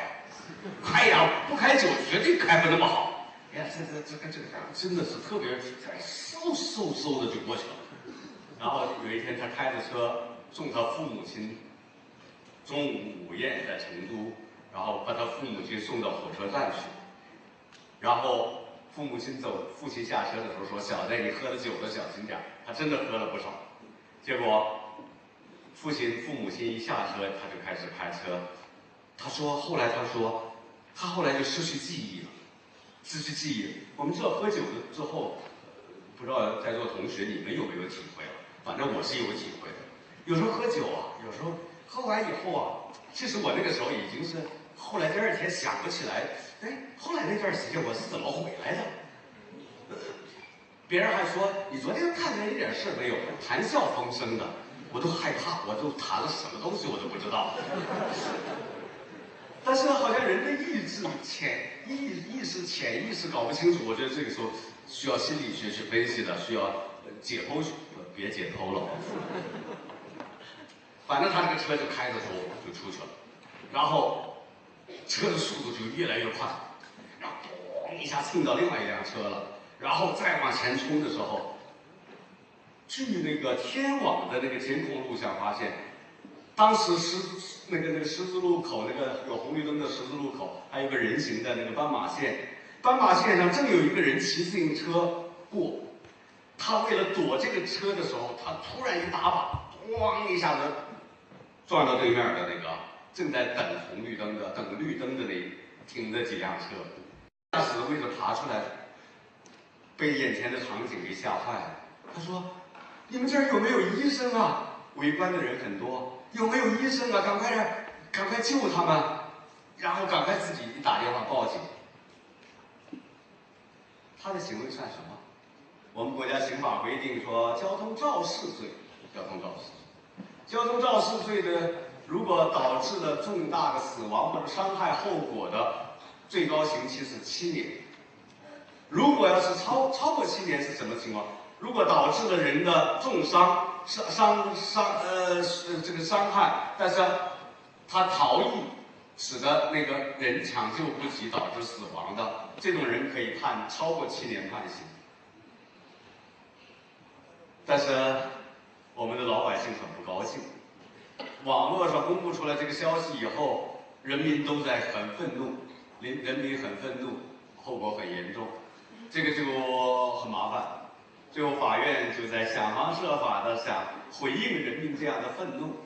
哎呀，不开酒绝对开不那么好。哎呀，这这这个这个真的是特别嗖嗖嗖的就过去了。然后有一天他开着车送他父母亲中午午宴在成都，然后把他父母亲送到火车站去。然后父母亲走，父亲下车的时候说：“小子，你喝了酒了，小心点他真的喝了不少。结果。父亲、父母亲一下车，他就开始开车。他说：“后来他说，他后来就失去记忆了，失去记忆。我们知道喝酒了之后，不知道在座同学你们有没有体会啊？反正我是有体会的。有时候喝酒啊，有时候喝完以后啊，其实我那个时候已经是后来第二天想不起来，哎，后来那段时间我是怎么回来的？别人还说你昨天看起来一点事没有，谈笑风生的。”我都害怕，我都谈了什么东西，我都不知道。但是呢好像人的意志潜意意识潜意识搞不清楚，我觉得这个时候需要心理学去分析的，需要解剖学，别解剖了。反正他这个车就开着走就出去了，然后车的速度就越来越快，然后一下蹭到另外一辆车了，然后再往前冲的时候。据那个天网的那个监控录像发现，当时十那个那个十字路口那个有红绿灯的十字路口，还有个人行的那个斑马线，斑马线上正有一个人骑自行车过，他为了躲这个车的时候，他突然一打把，咣一下子撞到对面的那个正在等红绿灯的、等绿灯的那停的几辆车，驾驶为了爬出来，被眼前的场景给吓坏了。他说。你们这儿有没有医生啊？围观的人很多，有没有医生啊？赶快点，赶快救他们，然后赶快自己打电话报警。他的行为算什么？我们国家刑法规定说，交通肇事罪，交通肇事罪，交通肇事罪的，如果导致了重大的死亡或者伤害后果的，最高刑期是七年。如果要是超超过七年是什么情况？如果导致了人的重伤、伤伤伤呃这个伤害，但是他逃逸，使得那个人抢救不及导致死亡的，这种人可以判超过七年判刑。但是我们的老百姓很不高兴，网络上公布出来这个消息以后，人民都在很愤怒，人人民很愤怒，后果很严重，这个就很麻烦。最后，法院就在想方设法的想回应人民这样的愤怒。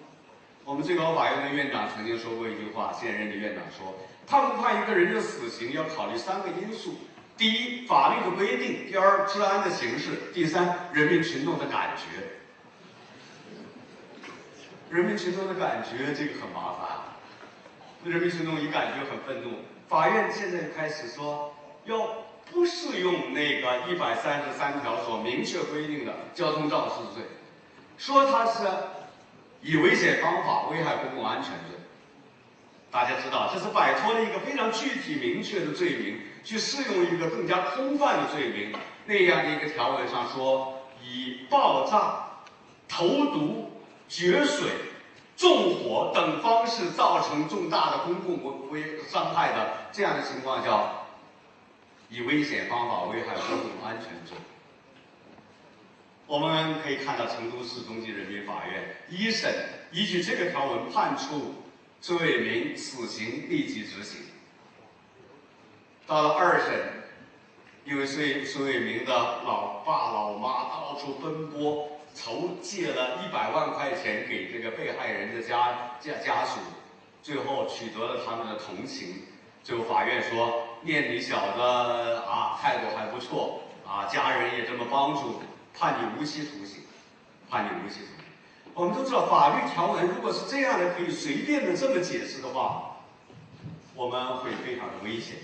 我们最高法院的院长曾经说过一句话，现任的院长说：“判不判一个人的死刑，要考虑三个因素：第一，法律的规定；第二，治安的形势；第三，人民群众的感觉。人民群众的感觉，这个很麻烦。人民群众一感觉很愤怒，法院现在开始说要。”不适用那个一百三十三条所明确规定的交通肇事罪，说他是以危险方法危害公共安全罪。大家知道，这是摆脱了一个非常具体明确的罪名，去适用一个更加空泛的罪名。那样的一个条文上说，以爆炸、投毒、决水、纵火等方式造成重大的公共危危伤害的这样的情况叫。以危险方法危害公共安全罪，我们可以看到成都市中级人民法院一审依据这个条文判处孙伟民死刑立即执行。到了二审，因为孙孙伟民的老爸老妈到处奔波筹借了一百万块钱给这个被害人的家家家属，最后取得了他们的同情。最后法院说。念你小子啊，态度还不错啊，家人也这么帮助，判你无期徒刑，判你无期徒刑。我们都知道，法律条文如果是这样的，可以随便的这么解释的话，我们会非常的危险。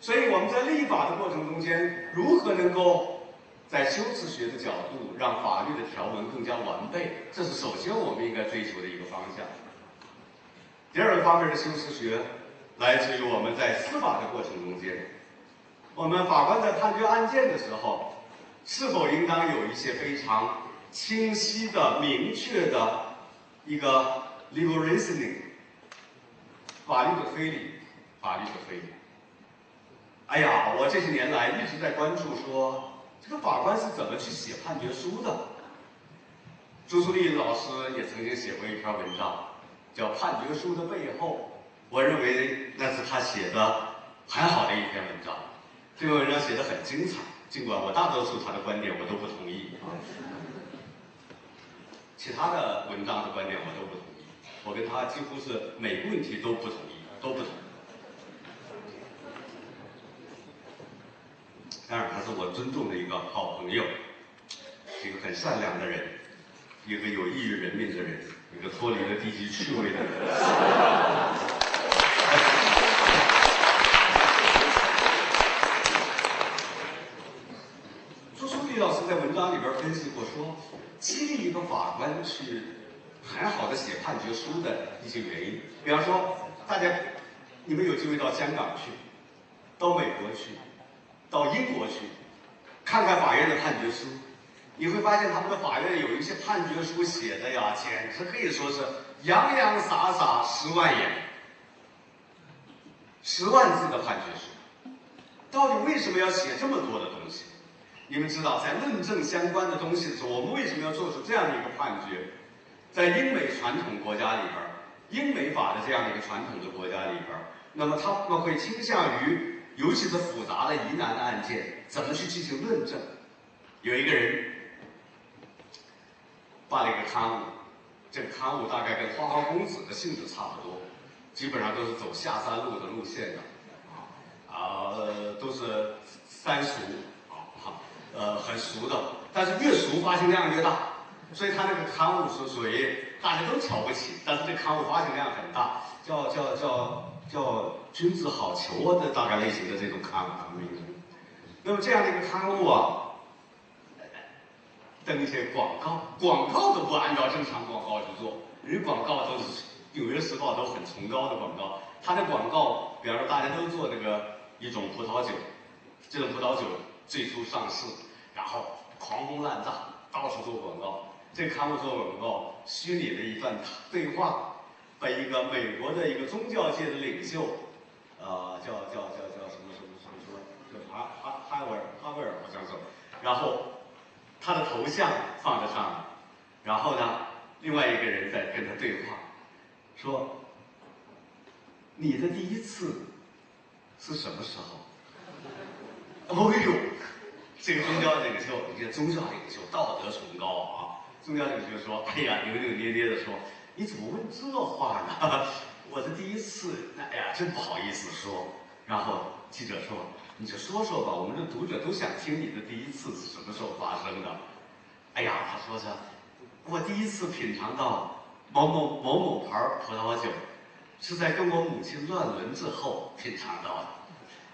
所以我们在立法的过程中间，如何能够在修辞学的角度让法律的条文更加完备，这是首先我们应该追求的一个方向。第二个方面是修辞学。来自于我们在司法的过程中间，我们法官在判决案件的时候，是否应当有一些非常清晰的、明确的一个 legal reasoning，法律的推理，法律的推理。哎呀，我这些年来一直在关注说，这个法官是怎么去写判决书的。朱树立老师也曾经写过一篇文章，叫《判决书的背后》。我认为那是他写的很好的一篇文章，这篇文章写的很精彩。尽管我大多数他的观点我都不同意啊，其他的文章的观点我都不同意。我跟他几乎是每个问题都不同意，都不同。当然，他是我尊重的一个好朋友，一个很善良的人，一个有益于人民的人，一个脱离了低级趣味的人。在文章里边分析过，说激励一个法官去很好的写判决书的一些原因。比方说，大家你们有机会到香港去，到美国去，到英国去，看看法院的判决书，你会发现他们的法院有一些判决书写的呀，简直可以说是洋洋洒洒十万言，十万字的判决书，到底为什么要写这么多的东西？你们知道，在论证相关的东西的时候，我们为什么要做出这样的一个判决？在英美传统国家里边英美法的这样的一个传统的国家里边那么他们会倾向于，尤其是复杂的疑难的案件，怎么去进行论证？有一个人办了一个刊物，这个刊物大概跟《花花公子》的性质差不多，基本上都是走下三路的路线的，啊，都是三俗。呃，很俗的，但是越俗发行量越大，所以他那个刊物是属于大家都瞧不起，但是这刊物发行量很大，叫叫叫叫君子好逑啊的大概类型的这种刊物名字。那么这样的一个刊物啊，登一些广告，广告都不按照正常广告去做，人广告都是《纽约时报》都很崇高的广告，他的广告，比方说大家都做那个一种葡萄酒。这种葡萄酒最初上市，然后狂轰滥炸，到处做广告。这刊物做广告，虚拟的一段对话，被一个美国的一个宗教界的领袖，呃，叫叫叫叫什么什么什么什么，叫哈哈哈维尔哈维尔好像是，然后他的头像放在上面，然后呢，另外一个人在跟他对话，说。你的第一次是什么时候？哦 呦，这个宗教领袖，这个宗教领袖道德崇高啊！宗教领袖说：“哎呀，扭扭捏捏的说，你怎么问这话呢？我的第一次，哎呀，真不好意思说。”然后记者说：“你就说说吧，我们的读者都想听你的第一次是什么时候发生的。”哎呀，他说着：“我第一次品尝到某某某某牌葡萄酒。”是在跟我母亲乱伦之后品尝到的。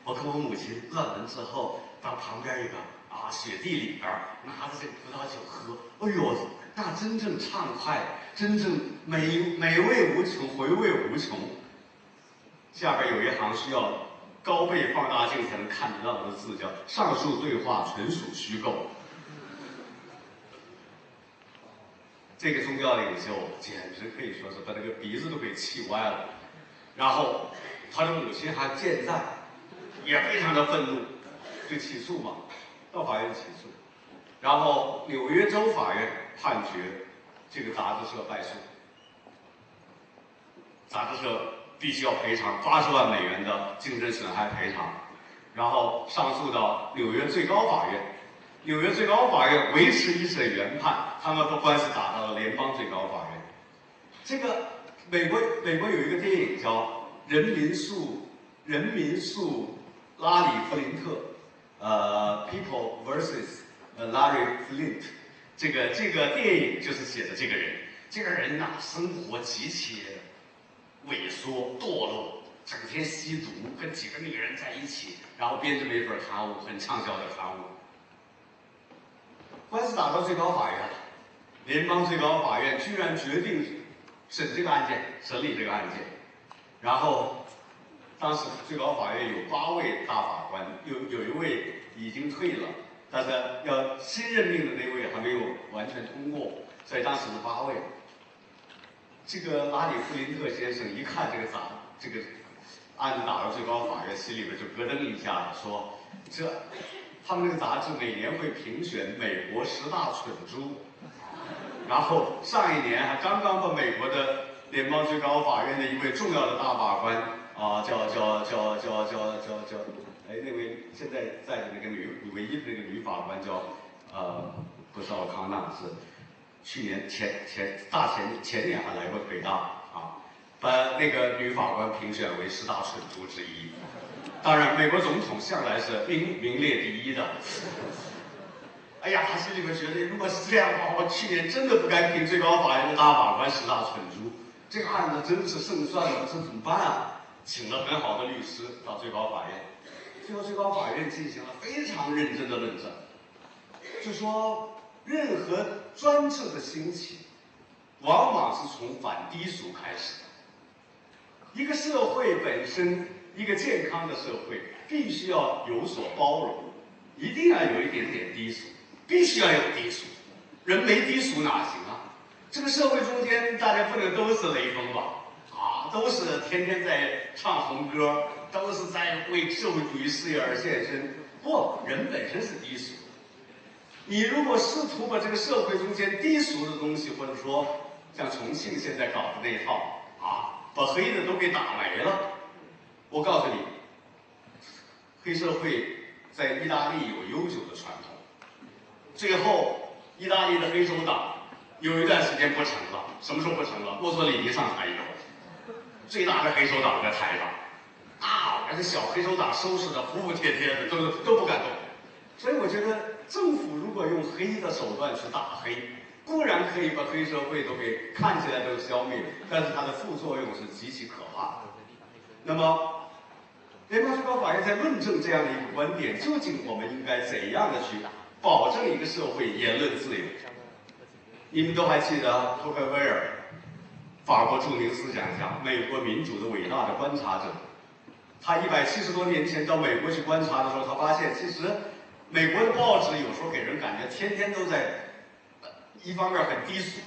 我跟我母亲乱完之后，到旁边一个啊雪地里边拿着这个葡萄酒喝，哎呦，那真正畅快，真正美美味无穷，回味无穷。下边有一行需要高倍放大镜才能看得到的字，叫“上述对话纯属虚构”。这个宗教领袖简直可以说是把那个鼻子都给气歪了，然后他的母亲还健在，也非常的愤怒，就起诉嘛，到法院起诉，然后纽约州法院判决这个杂志社败诉，杂志社必须要赔偿八十万美元的精神损害赔偿，然后上诉到纽约最高法院。纽约最高法院维持一审原判，他们把官司打到了联邦最高法院。这个美国美国有一个电影叫《人民诉人民诉拉里弗林特》，呃，People vs. 呃 Larry Flint，这个这个电影就是写的这个人。这个人呐，生活极其萎缩堕落，整天吸毒，跟几个女人在一起，然后编这么一本刊物，很畅销的刊物。官司打到最高法院了，联邦最高法院居然决定审这个案件，审理这个案件。然后，当时最高法院有八位大法官，有有一位已经退了，但是要新任命的那位还没有完全通过，所以当时是八位。这个拉里·弗林特先生一看这个杂这个案子打到最高法院，心里边就咯噔一下，说这。他们那个杂志每年会评选美国十大蠢猪，然后上一年还刚刚把美国的联邦最高法院的一位重要的大法官啊，叫叫叫叫叫叫叫，哎，那位现在在的那个女唯一的那个女法官叫呃，不是奥康纳，是去年前前大前前年还来过北大啊，把那个女法官评选为十大蠢猪之一。当然，美国总统向来是名名列第一的。哎呀，他心里面觉得，如果是这样的话，我去年真的不该评最高法院的大法官十大蠢猪。这个案子真是胜算了，这怎么办啊？请了很好的律师到最高法院，最后最高法院进行了非常认真的论证，就说任何专制的兴起，往往是从反低俗开始的。一个社会本身。一个健康的社会必须要有所包容，一定要有一点点低俗，必须要有低俗，人没低俗哪行啊？这个社会中间大家不能都是雷锋吧？都是天天在唱红歌，都是在为社会主义事业而献身。不，人本身是低俗。你如果试图把这个社会中间低俗的东西，或者说像重庆现在搞的那一套啊，把黑的都给打没了。我告诉你，黑社会在意大利有悠久的传统。最后，意大利的黑手党有一段时间不成了。什么时候不成了？墨索里尼上台以后，最大的黑手党在台上，啊，把这小黑手党收拾的服服帖帖的，都都不敢动。所以我觉得，政府如果用黑的手段去打黑，固然可以把黑社会都给看起来都消灭，但是它的副作用是极其可怕的。那么。联邦最高法院在论证这样的一个观点：究竟我们应该怎样的去保证一个社会言论自由？你们都还记得托克维尔，法国著名思想家，美国民主的伟大的观察者。他一百七十多年前到美国去观察的时候，他发现其实美国的报纸有时候给人感觉天天都在，一方面很低俗，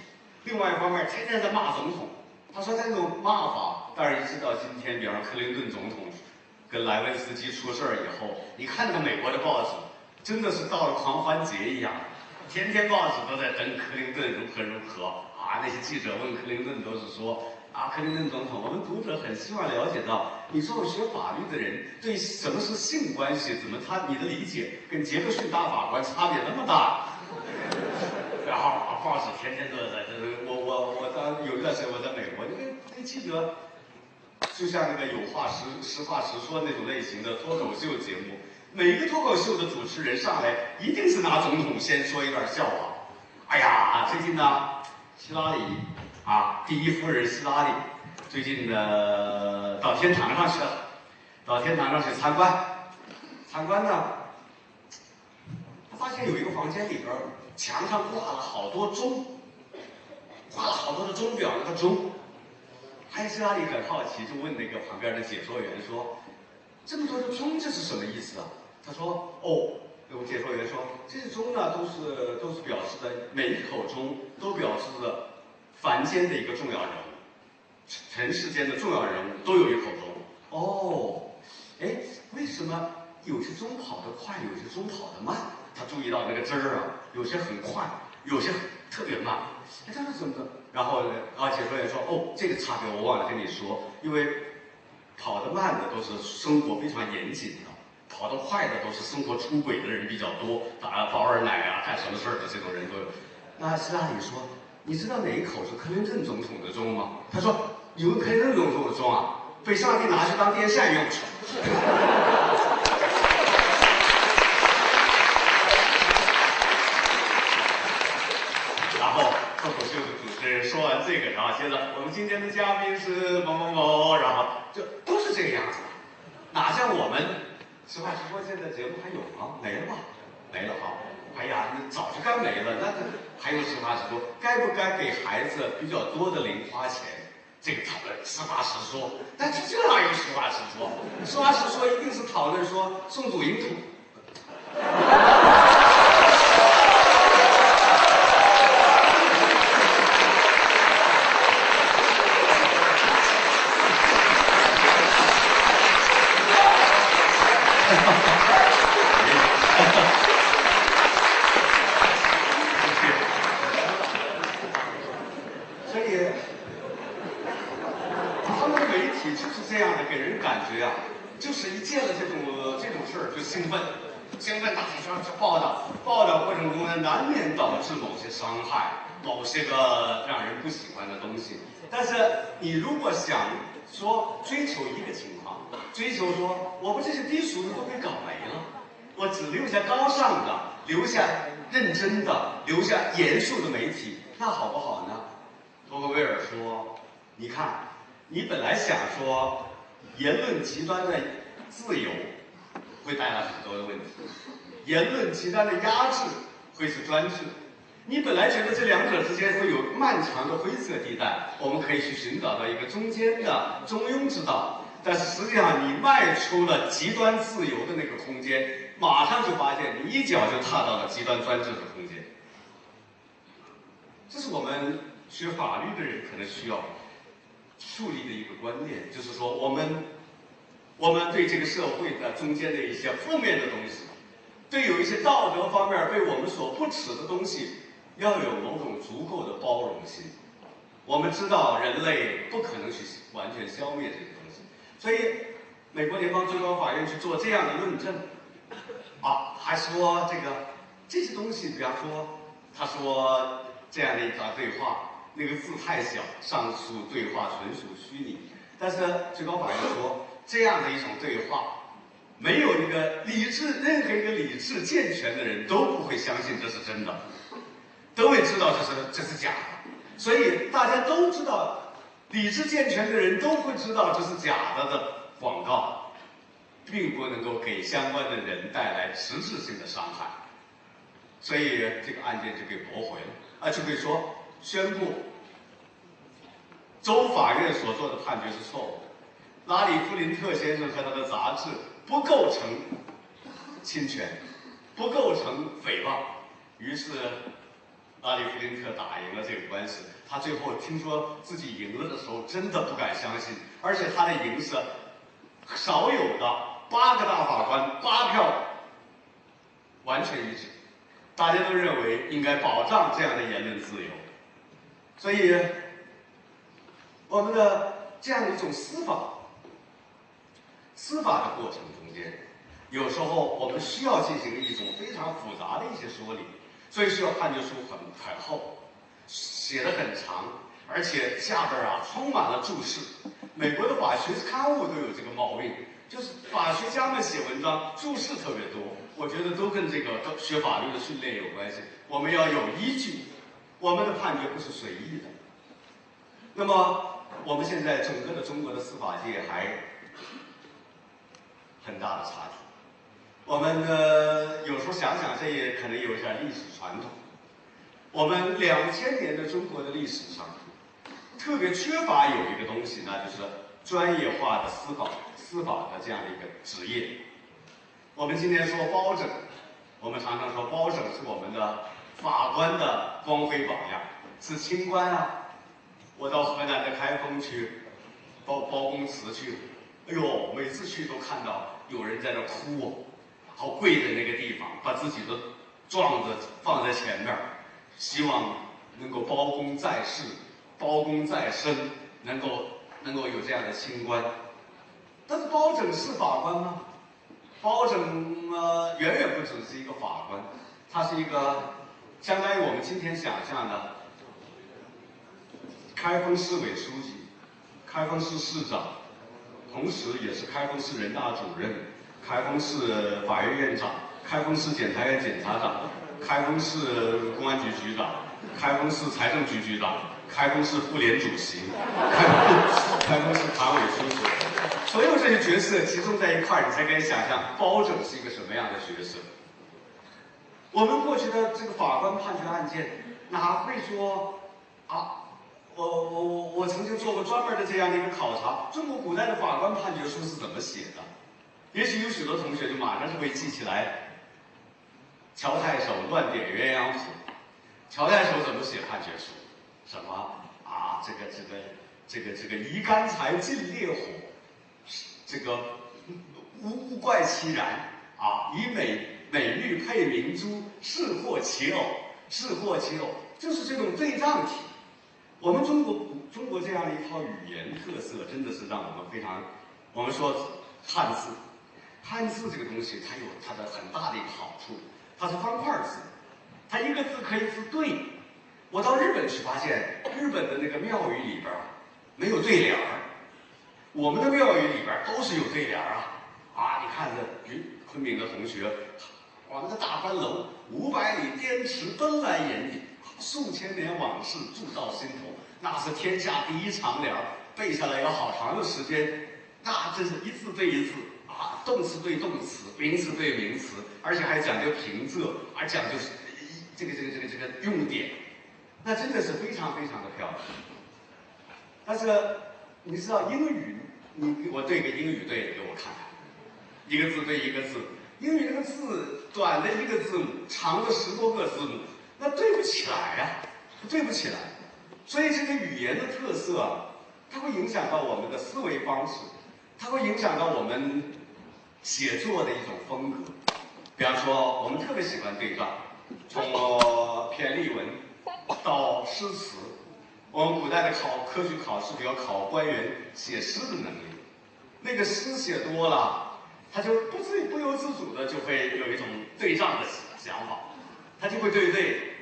另外一方面天天在骂总统。他说那种骂法，但是一直到今天，比方克林顿总统跟莱文斯基出事儿以后，你看那个美国的报纸，真的是到了狂欢节一样，天天报纸都在登克林顿如何如何啊！那些记者问克林顿都是说啊，克林顿总统，我们读者很希望了解到，你作为学法律的人，对什么是性关系，怎么他你的理解跟杰克逊大法官差别那么大？然后啊，报纸天天都在这，我我我当有一段时间我在美国，那个那记者。就像那个有话实实话实说那种类型的脱口秀节目，每个脱口秀的主持人上来一定是拿总统先说一段笑话。哎呀，最近呢，希拉里啊，第一夫人希拉里最近呢到天堂上去了，到天堂上去参观，参观呢，他发现有一个房间里边墙上挂了好多钟，挂了好多的钟表，那个钟。艾希拉里很好奇，就问那个旁边的解说员说：“这么多的钟，这是什么意思啊？”他说：“哦，那个解说员说，这些钟呢，都是都是表示的，每一口钟都表示着凡间的一个重要人物，尘世间的重要人物都有一口钟。哦，哎，为什么有些钟跑得快，有些钟跑得慢？他注意到那个针儿啊，有些很快，有些特别慢。哎，这是怎么的？”然后呢，啊，解说员说：“哦，这个差别我忘了跟你说，因为跑得慢的都是生活非常严谨的，跑得快的都是生活出轨的人比较多，打包二奶啊，干什么事儿的这种人都有。”那希拉里说：“你知道哪一口是克林顿总统的钟吗？”他说：“有个克林顿总统的钟啊，被上帝拿去当电扇用去了。”说完这个，然后接着我们今天的嘉宾是某某某，然后就都是这个样子，哪像我们实话实说，现在节目还有吗？没了吧？没了哈。哎呀，你早就该没了。那还有实话实说，该不该给孩子比较多的零花钱？这个讨论实话实说。但这这哪有实话实说？实话实说一定是讨论说 难免导致某些伤害，某些个让人不喜欢的东西，但是你如果想说追求一个情况，追求说我们这些低俗的都给搞没了，我只留下高尚的，留下认真的，留下严肃的媒体，那好不好呢？托克维尔说：“你看，你本来想说言论极端的自由会带来很多的问题，言论极端的压制会是专制。”你本来觉得这两者之间会有漫长的灰色地带，我们可以去寻找到一个中间的中庸之道。但是实际上，你迈出了极端自由的那个空间，马上就发现你一脚就踏到了极端专制的空间。这是我们学法律的人可能需要树立的一个观念，就是说，我们我们对这个社会的中间的一些负面的东西，对有一些道德方面被我们所不耻的东西。要有某种足够的包容心。我们知道人类不可能去完全消灭这些东西，所以美国联邦最高法院去做这样的论证，啊，还说这个这些东西，比方说，他说这样的一段对话，那个字太小，上述对话纯属虚拟。但是最高法院说，这样的一种对话，没有一个理智，任何一个理智健全的人都不会相信这是真的。都会知道这是这是假的，所以大家都知道，理智健全的人都会知道这是假的的广告，并不能够给相关的人带来实质性的伤害，所以这个案件就给驳回了，啊，就可以说宣布州法院所做的判决是错误的，拉里·弗林特先生和他的杂志不构成侵权，不构成诽谤。于是，拉里·弗林特打赢了这个官司。他最后听说自己赢了的时候，真的不敢相信。而且他的赢是少有的，八个大法官八票完全一致，大家都认为应该保障这样的言论自由。所以，我们的这样一种司法。司法的过程中间，有时候我们需要进行一种非常复杂的一些说理，所以需要判决书很很厚，写的很长，而且下边啊充满了注释。美国的法学刊物都有这个毛病，就是法学家们写文章注释特别多。我觉得都跟这个学法律的训练有关系。我们要有依据，我们的判决不是随意的。那么我们现在整个的中国的司法界还。很大的差距。我们呢，有时候想想，这也可能有一点历史传统。我们两千年的中国的历史上，特别缺乏有一个东西，那就是专业化的司法、司法的这样的一个职业。我们今天说包拯，我们常常说包拯是我们的法官的光辉榜样，是清官啊。我到河南的开封去包包公祠去，哎呦，每次去都看到。有人在那哭，然后跪在那个地方，把自己的状子放在前面，希望能够包公在世，包公在身，能够能够有这样的清官。但是包拯是法官吗？包拯呃远远不只是一个法官，他是一个相当于我们今天想象的开封市委书记、开封市市长。同时，也是开封市人大主任、开封市法院院长、开封市检察院检察长、开封市公安局局长、开封市财政局局长、开封市妇联主席、开封开封市党委书记，所有这些角色集中在一块儿，你才可以想象包拯是一个什么样的角色。我们过去的这个法官判决案件，哪会说啊？我我我我曾经做过专门的这样的一个考察，中国古代的法官判决书是怎么写的？也许有许多同学就马上就会记起来。乔太守乱点鸳鸯谱，乔太守怎么写判决书？什么啊？这个这个这个这个移干柴进烈火，这个无怪其然啊！以美美玉配明珠，是获其偶，是获其偶，就是这种对仗体。我们中国中国这样的一套语言特色，真的是让我们非常。我们说汉字，汉字这个东西，它有它的很大的一个好处，它是方块字，它一个字可以是对。我到日本去发现，日本的那个庙宇里边没有对联儿，我们的庙宇里边都是有对联儿啊。啊，你看这云昆明的同学，我们的大观楼，五百里滇池奔来眼底。数千年往事铸到心头，那是天下第一长联背下来要好长的时间。那真是一字对一字啊，动词对动词，名词对名词，而且还讲究平仄，而讲究这个这个这个这个用典，那真的是非常非常的漂亮。但是你知道英语，你我对个英语对给我看看，一个字对一个字，英语那个字短的一个字母，长的十多个字母。那对不起来呀，对不起来，所以这个语言的特色啊，它会影响到我们的思维方式，它会影响到我们写作的一种风格。比方说，我们特别喜欢对仗，从篇例文到诗词。我们古代的考科举考试，比如考官员写诗的能力，那个诗写多了，他就不自不由自主的就会有一种对仗的想法。他就会对对，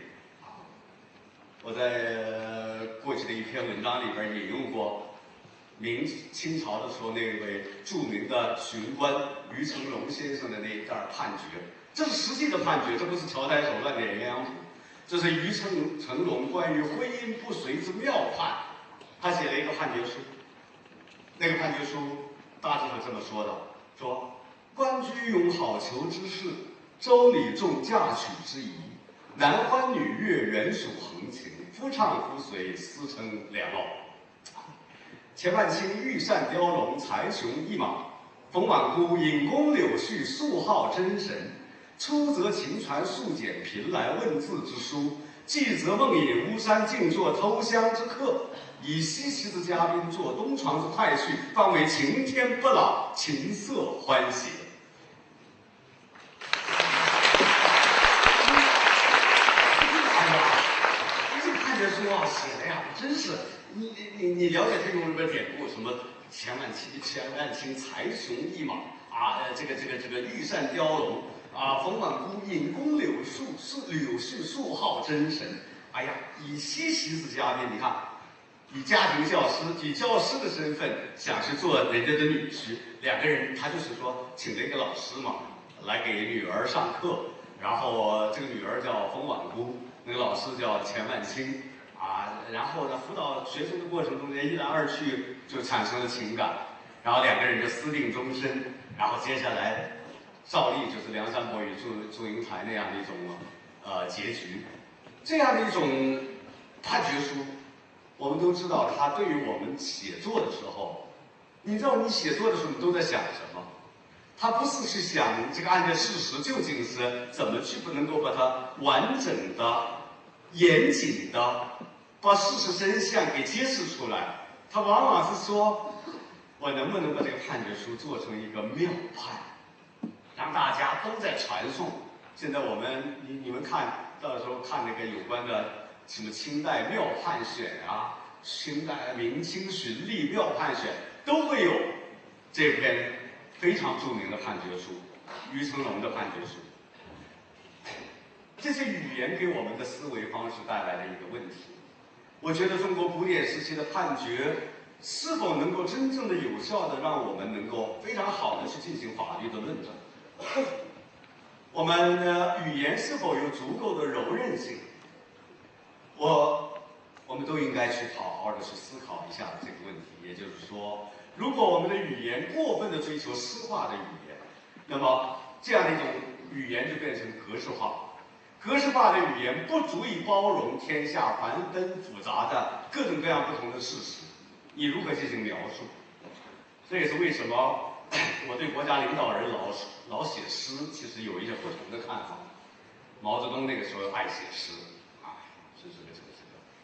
我在过去的一篇文章里边引用过明清朝的时候那位著名的巡官于成龙先生的那一段判决，这是实际的判决，这不是乔太守乱点鸳鸯谱，这是于成成龙关于婚姻不遂之妙判，他写了一个判决书，那个判决书大致是这么说的：说官居有好逑之事，周礼重嫁娶之仪。男欢女悦，原属恒情；夫唱妇随，私称良偶。钱万清玉扇雕龙，才雄一马；冯婉姑引弓柳絮，素好真神。出则秦传素简，频来问字之书；继则梦隐巫山，静坐偷香之客。以西岐之嘉宾，作东床之快婿，方为晴天不老，琴瑟欢谐。哎呀，这写的呀，真是你你你你了解这种什么典故？什么钱万清钱万清才雄一马啊，呃，这个这个这个玉扇雕龙啊，冯婉姑引弓柳树树柳絮素好真神。哎呀，以西岐子嘉宾，你看，以家庭教师以教师的身份想去做人家的女婿，两个人他就是说请了一个老师嘛，来给女儿上课。然后这个女儿叫冯婉姑，那个老师叫钱万清，啊，然后呢辅导学生的过程中间一来二去就产生了情感，然后两个人就私定终身，然后接下来照例就是梁山伯与祝祝英台那样的一种呃结局，这样的一种判决书，我们都知道它对于我们写作的时候，你知道你写作的时候你都在想什么？他不是去想这个案件事实究竟是怎么去不能够把它完整的、严谨的把事实真相给揭示出来，他往往是说，我能不能把这个判决书做成一个妙判，让大家都在传颂。现在我们你你们看到时候看那个有关的什么清代妙判选啊，清代明清循吏妙判选都会有这篇。非常著名的判决书，于成龙的判决书。这些语言给我们的思维方式带来了一个问题。我觉得中国古典时期的判决是否能够真正的有效的让我们能够非常好的去进行法律的论证？我们的语言是否有足够的柔韧性？我，我们都应该去好好的去思考一下这个问题。也就是说。如果我们的语言过分的追求诗化的语言，那么这样的一种语言就变成格式化。格式化的语言不足以包容天下繁纷复杂的各种各样不同的事实，你如何进行描述？这也是为什么我对国家领导人老老写诗，其实有一些不同的看法。毛泽东那个时候爱写诗，啊，是这个。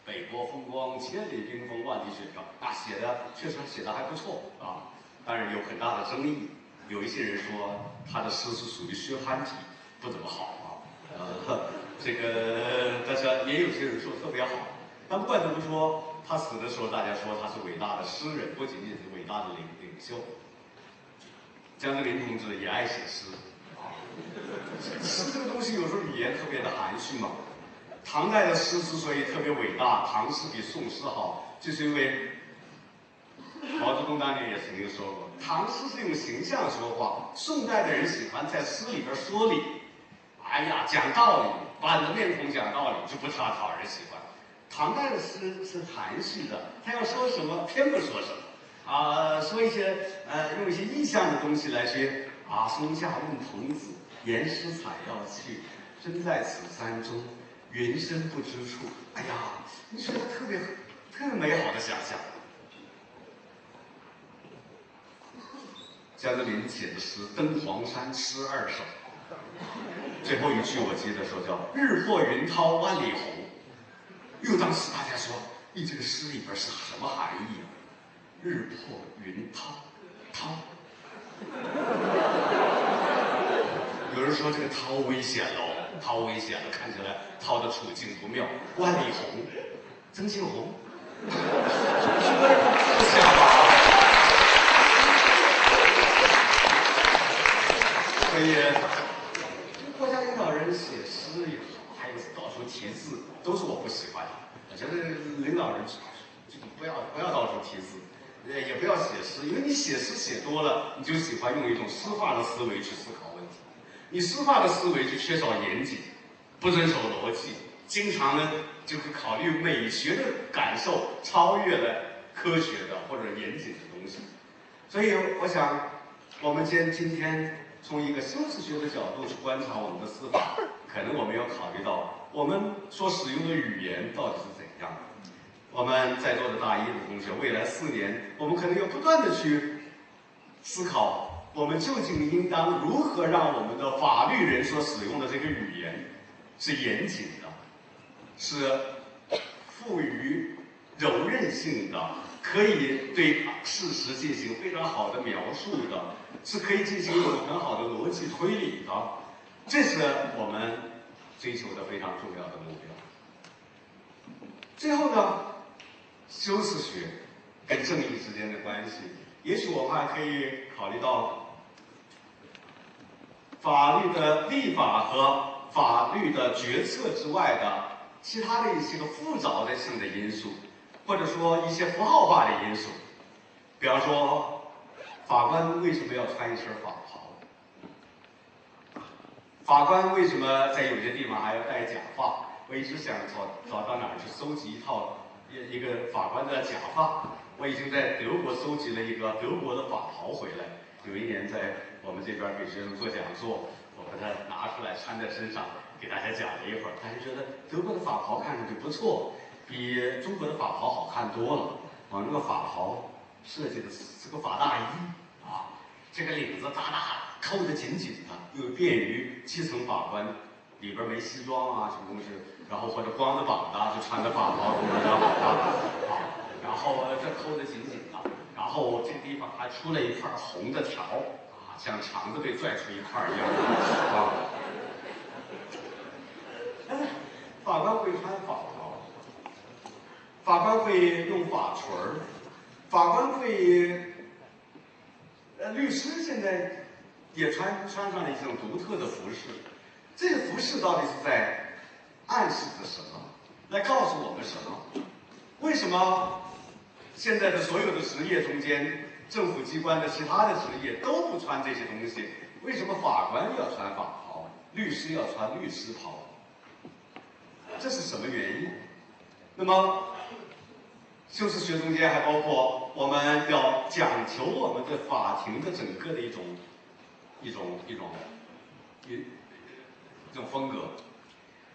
北国风光，千里冰封，万里雪飘。那，写的确实写的还不错啊，但是有很大的争议。有一些人说他的诗是属于薛蟠体，不怎么好。呃，这个，但是也有些人说特别好。但不管怎么说，他死的时候，大家说他是伟大的诗人，不仅仅是伟大的领领袖。江泽民同志也爱写诗啊。诗这个东西，有时候语言特别的含蓄嘛。唐代的诗之所以特别伟大，唐诗比宋诗好，就是因为毛泽东当年也曾经说过，唐诗是用形象说话，宋代的人喜欢在诗里边说理，哎呀，讲道理，板着面孔讲道理就不太讨人喜欢。唐代的诗是含蓄的，他要说什么偏不说什么，啊，说一些呃用一些意象的东西来去啊，松下问童子，言师采药去，身在此山中。云深不知处，哎呀，你说他特别特美好的想象。江泽民写的诗《登黄山诗二首》，最后一句我记得说叫“日破云涛万里红”。又当时大家说，你这个诗里边是什么含义啊？日破云涛，涛。有人说这个涛危险喽。涛危险了，看起来涛的处境不妙。万里红，曾庆红，不想吧？所以，国家领导人写诗也好，还有到处题字，都是我不喜欢的。我觉得领导人这个不要不要到处题字，也也不要写诗，因为你写诗写多了，你就喜欢用一种诗化的思维去思考问题。你诗化的思维就缺少严谨，不遵守逻辑，经常呢就是考虑美学的感受超越了科学的或者严谨的东西。所以我想，我们今今天从一个修辞学的角度去观察我们的司法，可能我们要考虑到我们所使用的语言到底是怎。我们在座的大一的同学，未来四年，我们可能要不断的去思考，我们究竟应当如何让我们的法律人所使用的这个语言是严谨的，是富于柔韧性的，可以对事实进行非常好的描述的，是可以进行一种很好的逻辑推理的，这是我们追求的非常重要的目标。最后呢？修辞学跟正义之间的关系，也许我们还可以考虑到法律的立法和法律的决策之外的其他的一些个复杂的性的因素，或者说一些符号化的因素。比方说，法官为什么要穿一身法袍？法官为什么在有些地方还要戴假发？我一直想找找到哪儿去搜集一套。一个法官的假发，我已经在德国搜集了一个德国的法袍回来。有一年在我们这边给学生做讲座，我把它拿出来穿在身上，给大家讲了一会儿。大家觉得德国的法袍看上去不错，比中国的法袍好看多了。我，那个法袍设计的是个法大衣啊，这个领子大大的，扣得紧紧的，又便于基层法官里边没西装啊什么东西。然后或者光着膀子就穿着法袍，知道啊，然后这扣得紧紧的，然后这个地方还出了一块红的条啊，像肠子被拽出一块一样啊。法官会穿法袍，法官会用法锤，法官会，呃，律师现在也穿穿上了一种独特的服饰，这个服饰到底是在？暗示着什么？来告诉我们什么？为什么现在的所有的职业中间，政府机关的其他的职业都不穿这些东西？为什么法官要穿法袍，律师要穿律师袍？这是什么原因？那么，修辞学中间还包括我们要讲求我们的法庭的整个的一种一种一种一一种风格。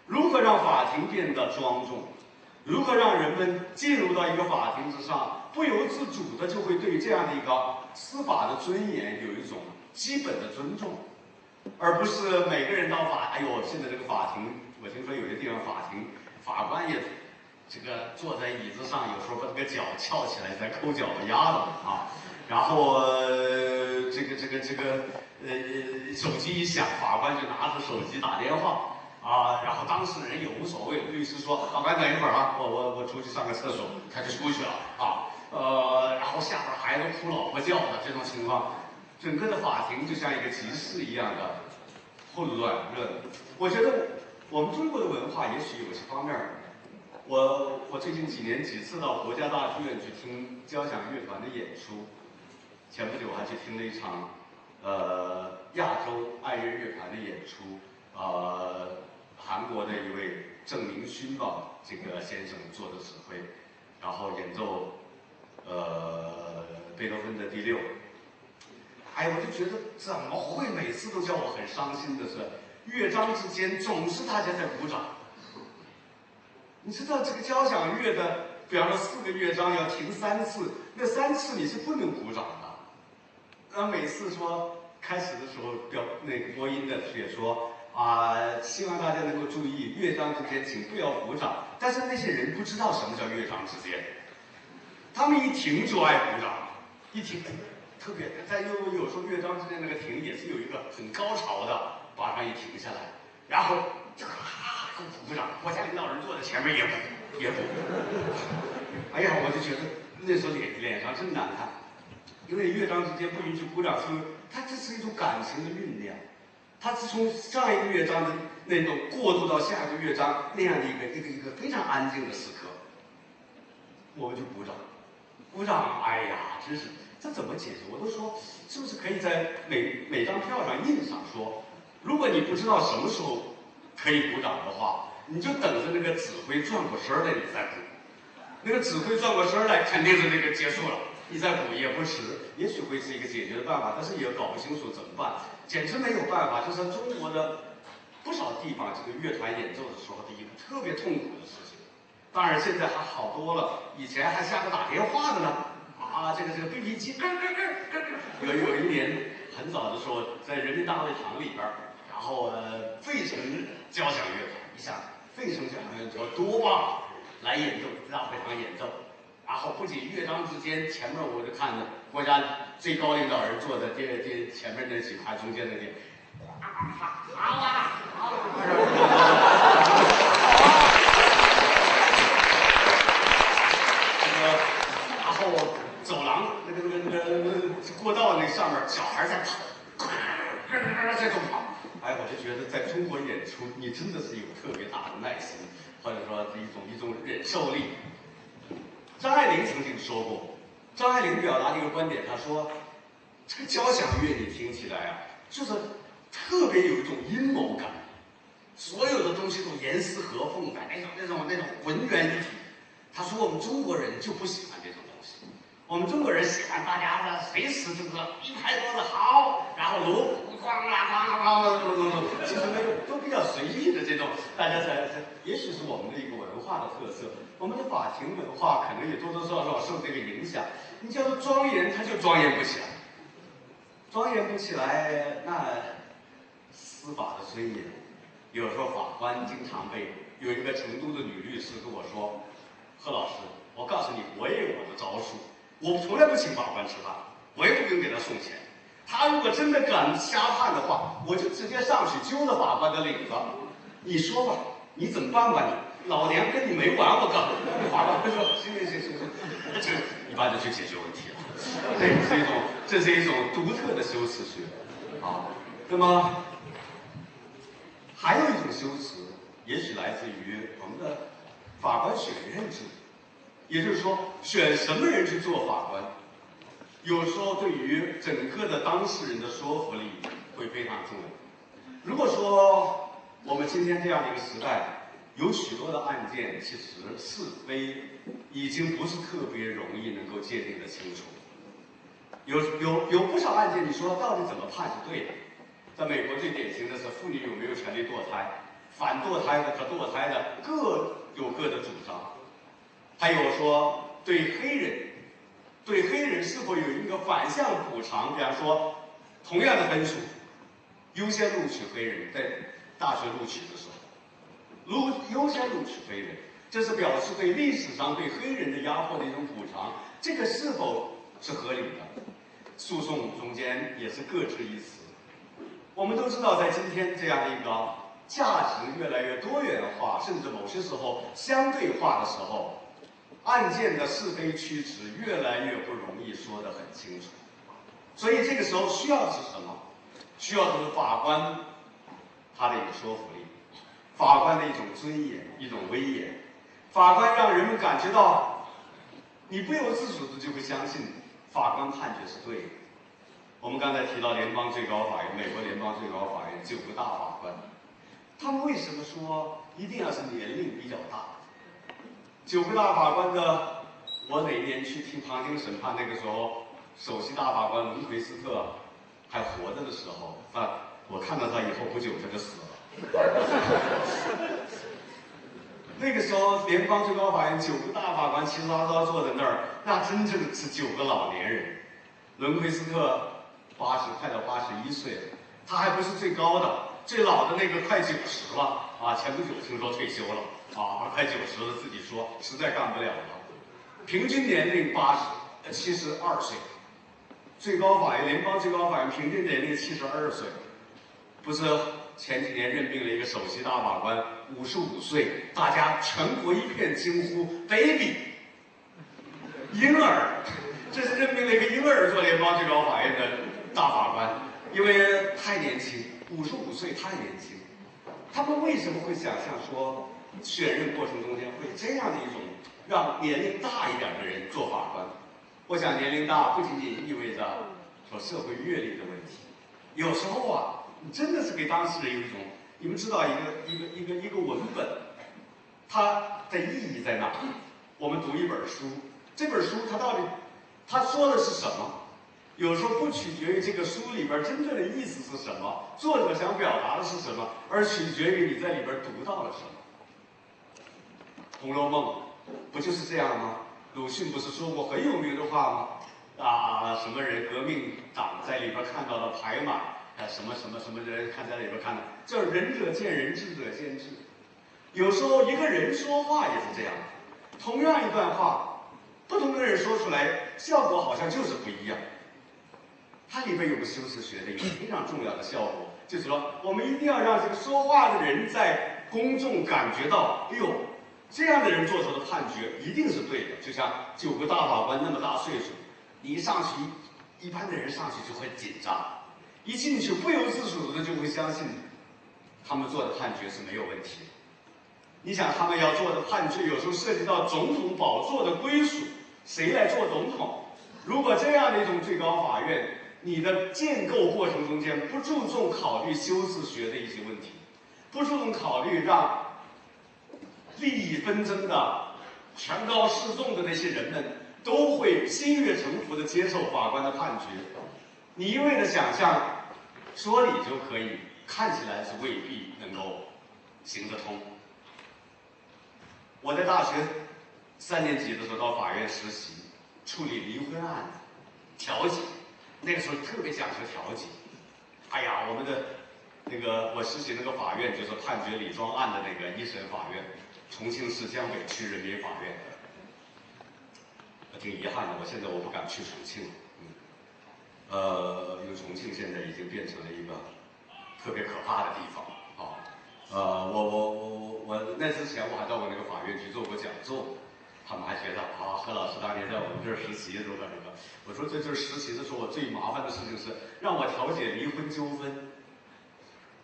如何让法庭变得庄重？如何让人们进入到一个法庭之上，不由自主的就会对这样的一个司法的尊严有一种基本的尊重，而不是每个人到法，哎呦，现在这个法庭，我听说有些地方法庭法官也这个坐在椅子上，有时候把这个脚翘起来在抠脚丫子啊，然后这个这个这个呃手机一响，法官就拿着手机打电话。啊，然后当事人也无所谓，律师说：“法官等一会儿啊，我我我出去上个厕所。”他就出去了啊，呃，然后下边孩子哭，老婆叫的这种情况，整个的法庭就像一个集市一样的混乱热。我觉得我们中国的文化也许有些方面，我我最近几年几次到国家大剧院去听交响乐团的演出，前不久我还去听了一场呃亚洲爱乐乐团的演出，呃。韩国的一位郑明勋吧，这个先生做的指挥，然后演奏，呃，贝多芬的第六。哎，我就觉得怎么会每次都叫我很伤心的是，乐章之间总是大家在鼓掌。你知道这个交响乐的，比方说四个乐章要停三次，那三次你是不能鼓掌的。那每次说开始的时候，表那个播音的也说。啊，希望大家能够注意乐章之间，请不要鼓掌。但是那些人不知道什么叫乐章之间，他们一停就爱鼓掌，一停特别。在有有时候乐章之间那个停也是有一个很高潮的，马上一停下来，然后就哈鼓鼓掌。国家领导人坐在前面也鼓也鼓。哎呀，我就觉得那时候脸脸上真难看，因为乐章之间不允许鼓掌，是它这是一种感情的酝酿。他是从上一个乐章的那种过渡到下一个乐章那样的一个一个一个非常安静的时刻，我们就鼓掌，鼓掌，哎呀，真是这怎么解释？我都说是不是可以在每每张票上印上说，如果你不知道什么时候可以鼓掌的话，你就等着那个指挥转过身来你再鼓，那个指挥转过身来肯定是那个结束了，你再鼓也不迟，也许会是一个解决的办法，但是也搞不清楚怎么办。简直没有办法，就是中国的不少地方，这个乐团演奏的时候的一个特别痛苦的事情。当然现在还好多了，以前还下个打电话的呢。啊，这个这个 BB 机，咯咯咯咯咯。有有一年很早的时候，在人民大会堂里边然后呃，费城交响乐团，你想费城交响乐团多棒，来演奏大会堂演奏，然后不仅乐章之间，前面我就看着国家最高领导人坐在这这前面那几排中间那点，好啊，好啊。走廊那个那个那个过道那上面，小孩在跑，在种跑。哎，我就觉得在中国演出，你真的是有特别大的耐心，或者说一种一种忍受力。张爱玲曾经说过，张爱玲表达的一个观点，她说，这个交响乐你听起来啊，就是特别有一种阴谋感，所有的东西都严丝合缝的那种那种那种浑圆一体。她说我们中国人就不喜欢这种东西。我们中国人喜欢大家的随时就是一拍桌子好，然后锣鼓哐啦哐啦哐啦，咚咚咚，其实没有都比较随意的这种，大家才才，也许是我们的一个文化的特色。我们的法庭文化可能也多多少少受这个影响。你叫做庄严，他就庄严不起来，庄严不起来，那司法的尊严。有时候法官经常被有一个成都的女律师跟我说：“贺老师，我告诉你，我也有我的招数。”我从来不请法官吃饭，我也不用给他送钱。他如果真的敢瞎判的话，我就直接上去揪了法官的领子。你说吧，你怎么办吧？你老娘跟你没完，我告。法官说：行行行行行，这一般就去解决问题了。这是一种，这是一种独特的修辞学。啊，那么还有一种修辞，也许来自于我们的法官选任制。也就是说，选什么人去做法官，有时候对于整个的当事人的说服力会非常重要。如果说我们今天这样的一个时代，有许多的案件，其实是非已经不是特别容易能够界定的清楚。有有有不少案件，你说到底怎么判是对的？在美国最典型的是妇女有没有权利堕胎，反堕胎的和堕胎的各有各的主张。还有说对黑人，对黑人是否有一个反向补偿？比方说，同样的分数，优先录取黑人，在大学录取的时候，录优先录取黑人，这是表示对历史上对黑人的压迫的一种补偿。这个是否是合理的？诉讼中间也是各执一词。我们都知道，在今天这样一个价值越来越多元化，甚至某些时候相对化的时候。案件的是非曲直越来越不容易说得很清楚，所以这个时候需要的是什么？需要的是法官他的一个说服力，法官的一种尊严、一种威严。法官让人们感觉到，你不由自主的就会相信法官判决是对的。我们刚才提到联邦最高法院，美国联邦最高法院九个大法官，他们为什么说一定要是年龄比较大？九个大法官的，我哪年去听旁听审判？那个时候，首席大法官伦奎斯特还活着的时候，啊，我看到他以后不久他就死了。那个时候，联邦最高法院九个大法官齐刷刷坐在那儿，那真正是九个老年人。伦奎斯特八十，快到八十一岁了，他还不是最高的，最老的那个快九十了啊！前不久听说退休了。啊，快九十了，自己说实在干不了了。平均年龄八十，七十二岁。最高法院，联邦最高法院平均年龄七十二岁。不是前几年任命了一个首席大法官，五十五岁，大家全国一片惊呼，baby，婴儿，这是任命了一个婴儿做联邦最高法院的大法官，因为太年轻，五十五岁太年轻。他们为什么会想象说？选任过程中间会这样的一种让年龄大一点的人做法官，我想年龄大不仅仅意味着说社会阅历的问题，有时候啊，你真的是给当事人有一种，你们知道一个一个一个一个文本，它的意义在哪？我们读一本书，这本书它到底它说的是什么？有时候不取决于这个书里边真正的意思是什么，作者想表达的是什么，而取决于你在里边读到了什么。红楼梦》，不就是这样吗？鲁迅不是说过很有名的话吗？啊，什么人革命党在里边看到了牌马，啊，什么什么什么人看在里边看到，叫仁者见仁，智者见智。有时候一个人说话也是这样，同样一段话，不同的人说出来，效果好像就是不一样。它里边有个修辞学的一个非常重要的效果，就是说，我们一定要让这个说话的人在公众感觉到，哎呦，这样的人做出的判决一定是对的。就像九个大法官那么大岁数。你一上去，一般的人上去就会紧张，一进去不由自主的就会相信，他们做的判决是没有问题的。你想，他们要做的判决有时候涉及到总统宝座的归属，谁来做总统？如果这样的一种最高法院，你的建构过程中间不注重考虑修辞学的一些问题，不注重考虑让利益纷争的、权高势重的那些人们。都会心悦诚服地接受法官的判决。你一味的想象说理就可以，看起来是未必能够行得通。我在大学三年级的时候到法院实习，处理离婚案子、调解。那个时候特别讲究调解。哎呀，我们的那个我实习那个法院就是判决李庄案的那个一审法院，重庆市江北区人民法院的。挺遗憾的，我现在我不敢去重庆。了，嗯，呃，因为重庆现在已经变成了一个特别可怕的地方。啊，呃，我我我我我那之前我还到过那个法院去做过讲座，他们还觉得啊，何老师当年在我们这儿实习如何如何，我说这就是实习的时候我最麻烦的事情是让我调解离婚纠纷，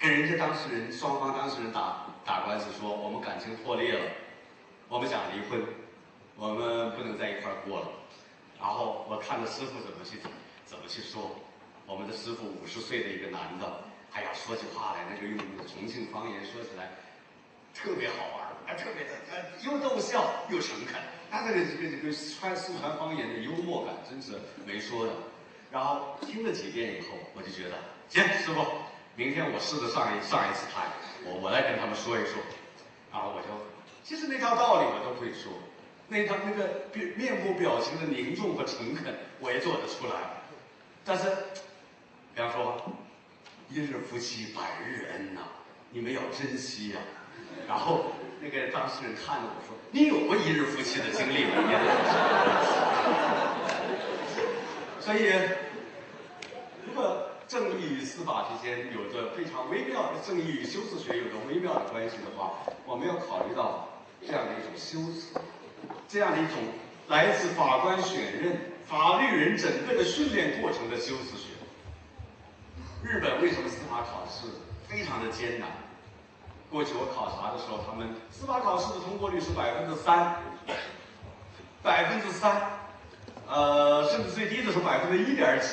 跟人家当事人双方当事人打打官司说我们感情破裂了，我们想离婚。我们不能在一块儿过了，然后我看着师傅怎么去怎么去说，我们的师傅五十岁的一个男的，哎呀，说起话来那个用重庆方言说起来特别好玩，还特别的又逗笑又诚恳，他这个这个这个川四川方言的幽默感真是没说的。然后听了几遍以后，我就觉得行，师傅，明天我试着上一上一次台，我我来跟他们说一说，然后我就其实那套道理我都会说。那他那个面面部表情的凝重和诚恳，我也做得出来。但是，比方说，一日夫妻百日恩呐，你们要珍惜呀。然后那个当事人看着我说：“你有过一日夫妻的经历吗？” 所以，如果正义与司法之间有着非常微妙的正义与修辞学有着微妙的关系的话，我们要考虑到这样的一种修辞。这样的一种来自法官选任、法律人整个的训练过程的修辞学。日本为什么司法考试非常的艰难？过去我考察的时候，他们司法考试的通过率是百分之三，百分之三，呃，甚至最低的时候百分之一点几。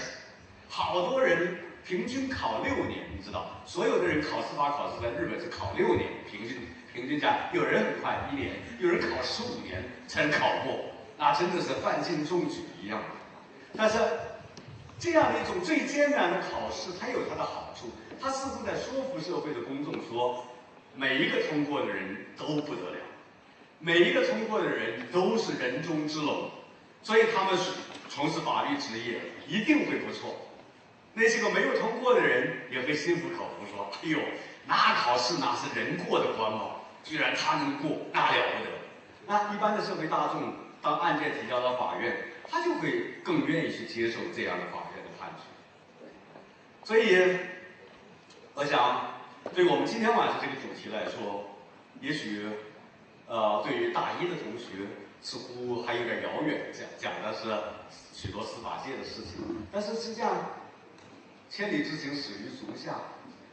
好多人平均考六年，你知道，所有的人考司法考试在日本是考六年，平均。平均讲，有人很快一年，有人考十五年才能考过，那真的是范进中举一样。但是，这样的一种最艰难的考试，它有它的好处，它似乎在说服社会的公众说，每一个通过的人都不得了，每一个通过的人都是人中之龙，所以他们是从事法律职业一定会不错。那些个没有通过的人也会心服口服说，哎呦，那考试那是人过的关嘛。居然他能过，那了不得。那一般的社会大众，当案件提交到法院，他就会更愿意去接受这样的法院的判决。所以，我想，对我们今天晚上这个主题来说，也许，呃，对于大一的同学，似乎还有点遥远，讲讲的是许多司法界的事情。但是实际上，千里之行，始于足下。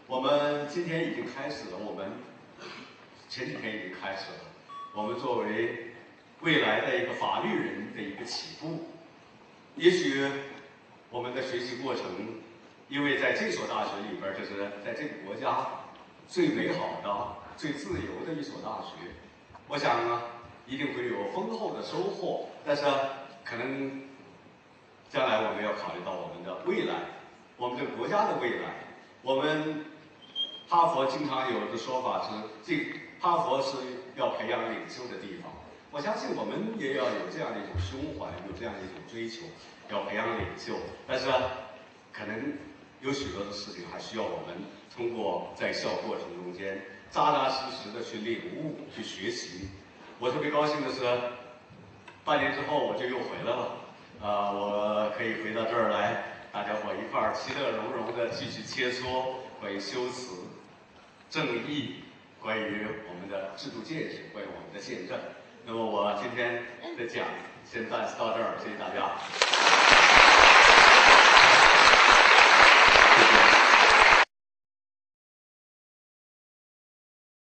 我们今天已经开始了，我们。前几天已经开始了，我们作为未来的一个法律人的一个起步，也许我们的学习过程，因为在这所大学里边，就是在这个国家最美好的、最自由的一所大学，我想呢，一定会有丰厚的收获。但是可能将来我们要考虑到我们的未来，我们的国家的未来。我们哈佛经常有的说法是这。哈佛是要培养领袖的地方。我相信我们也要有这样的一种胸怀，有这样的一种追求，要培养领袖。但是，可能有许多的事情还需要我们通过在校过程中间扎扎实实的去领悟、去学习。我特别高兴的是，半年之后我就又回来了，啊，我可以回到这儿来，大家伙一块儿其乐融融的继续切磋关于修辞、正义，关于我们的制度建设，关于我们的宪政。那么我今天的讲先暂时到这儿，谢谢大家。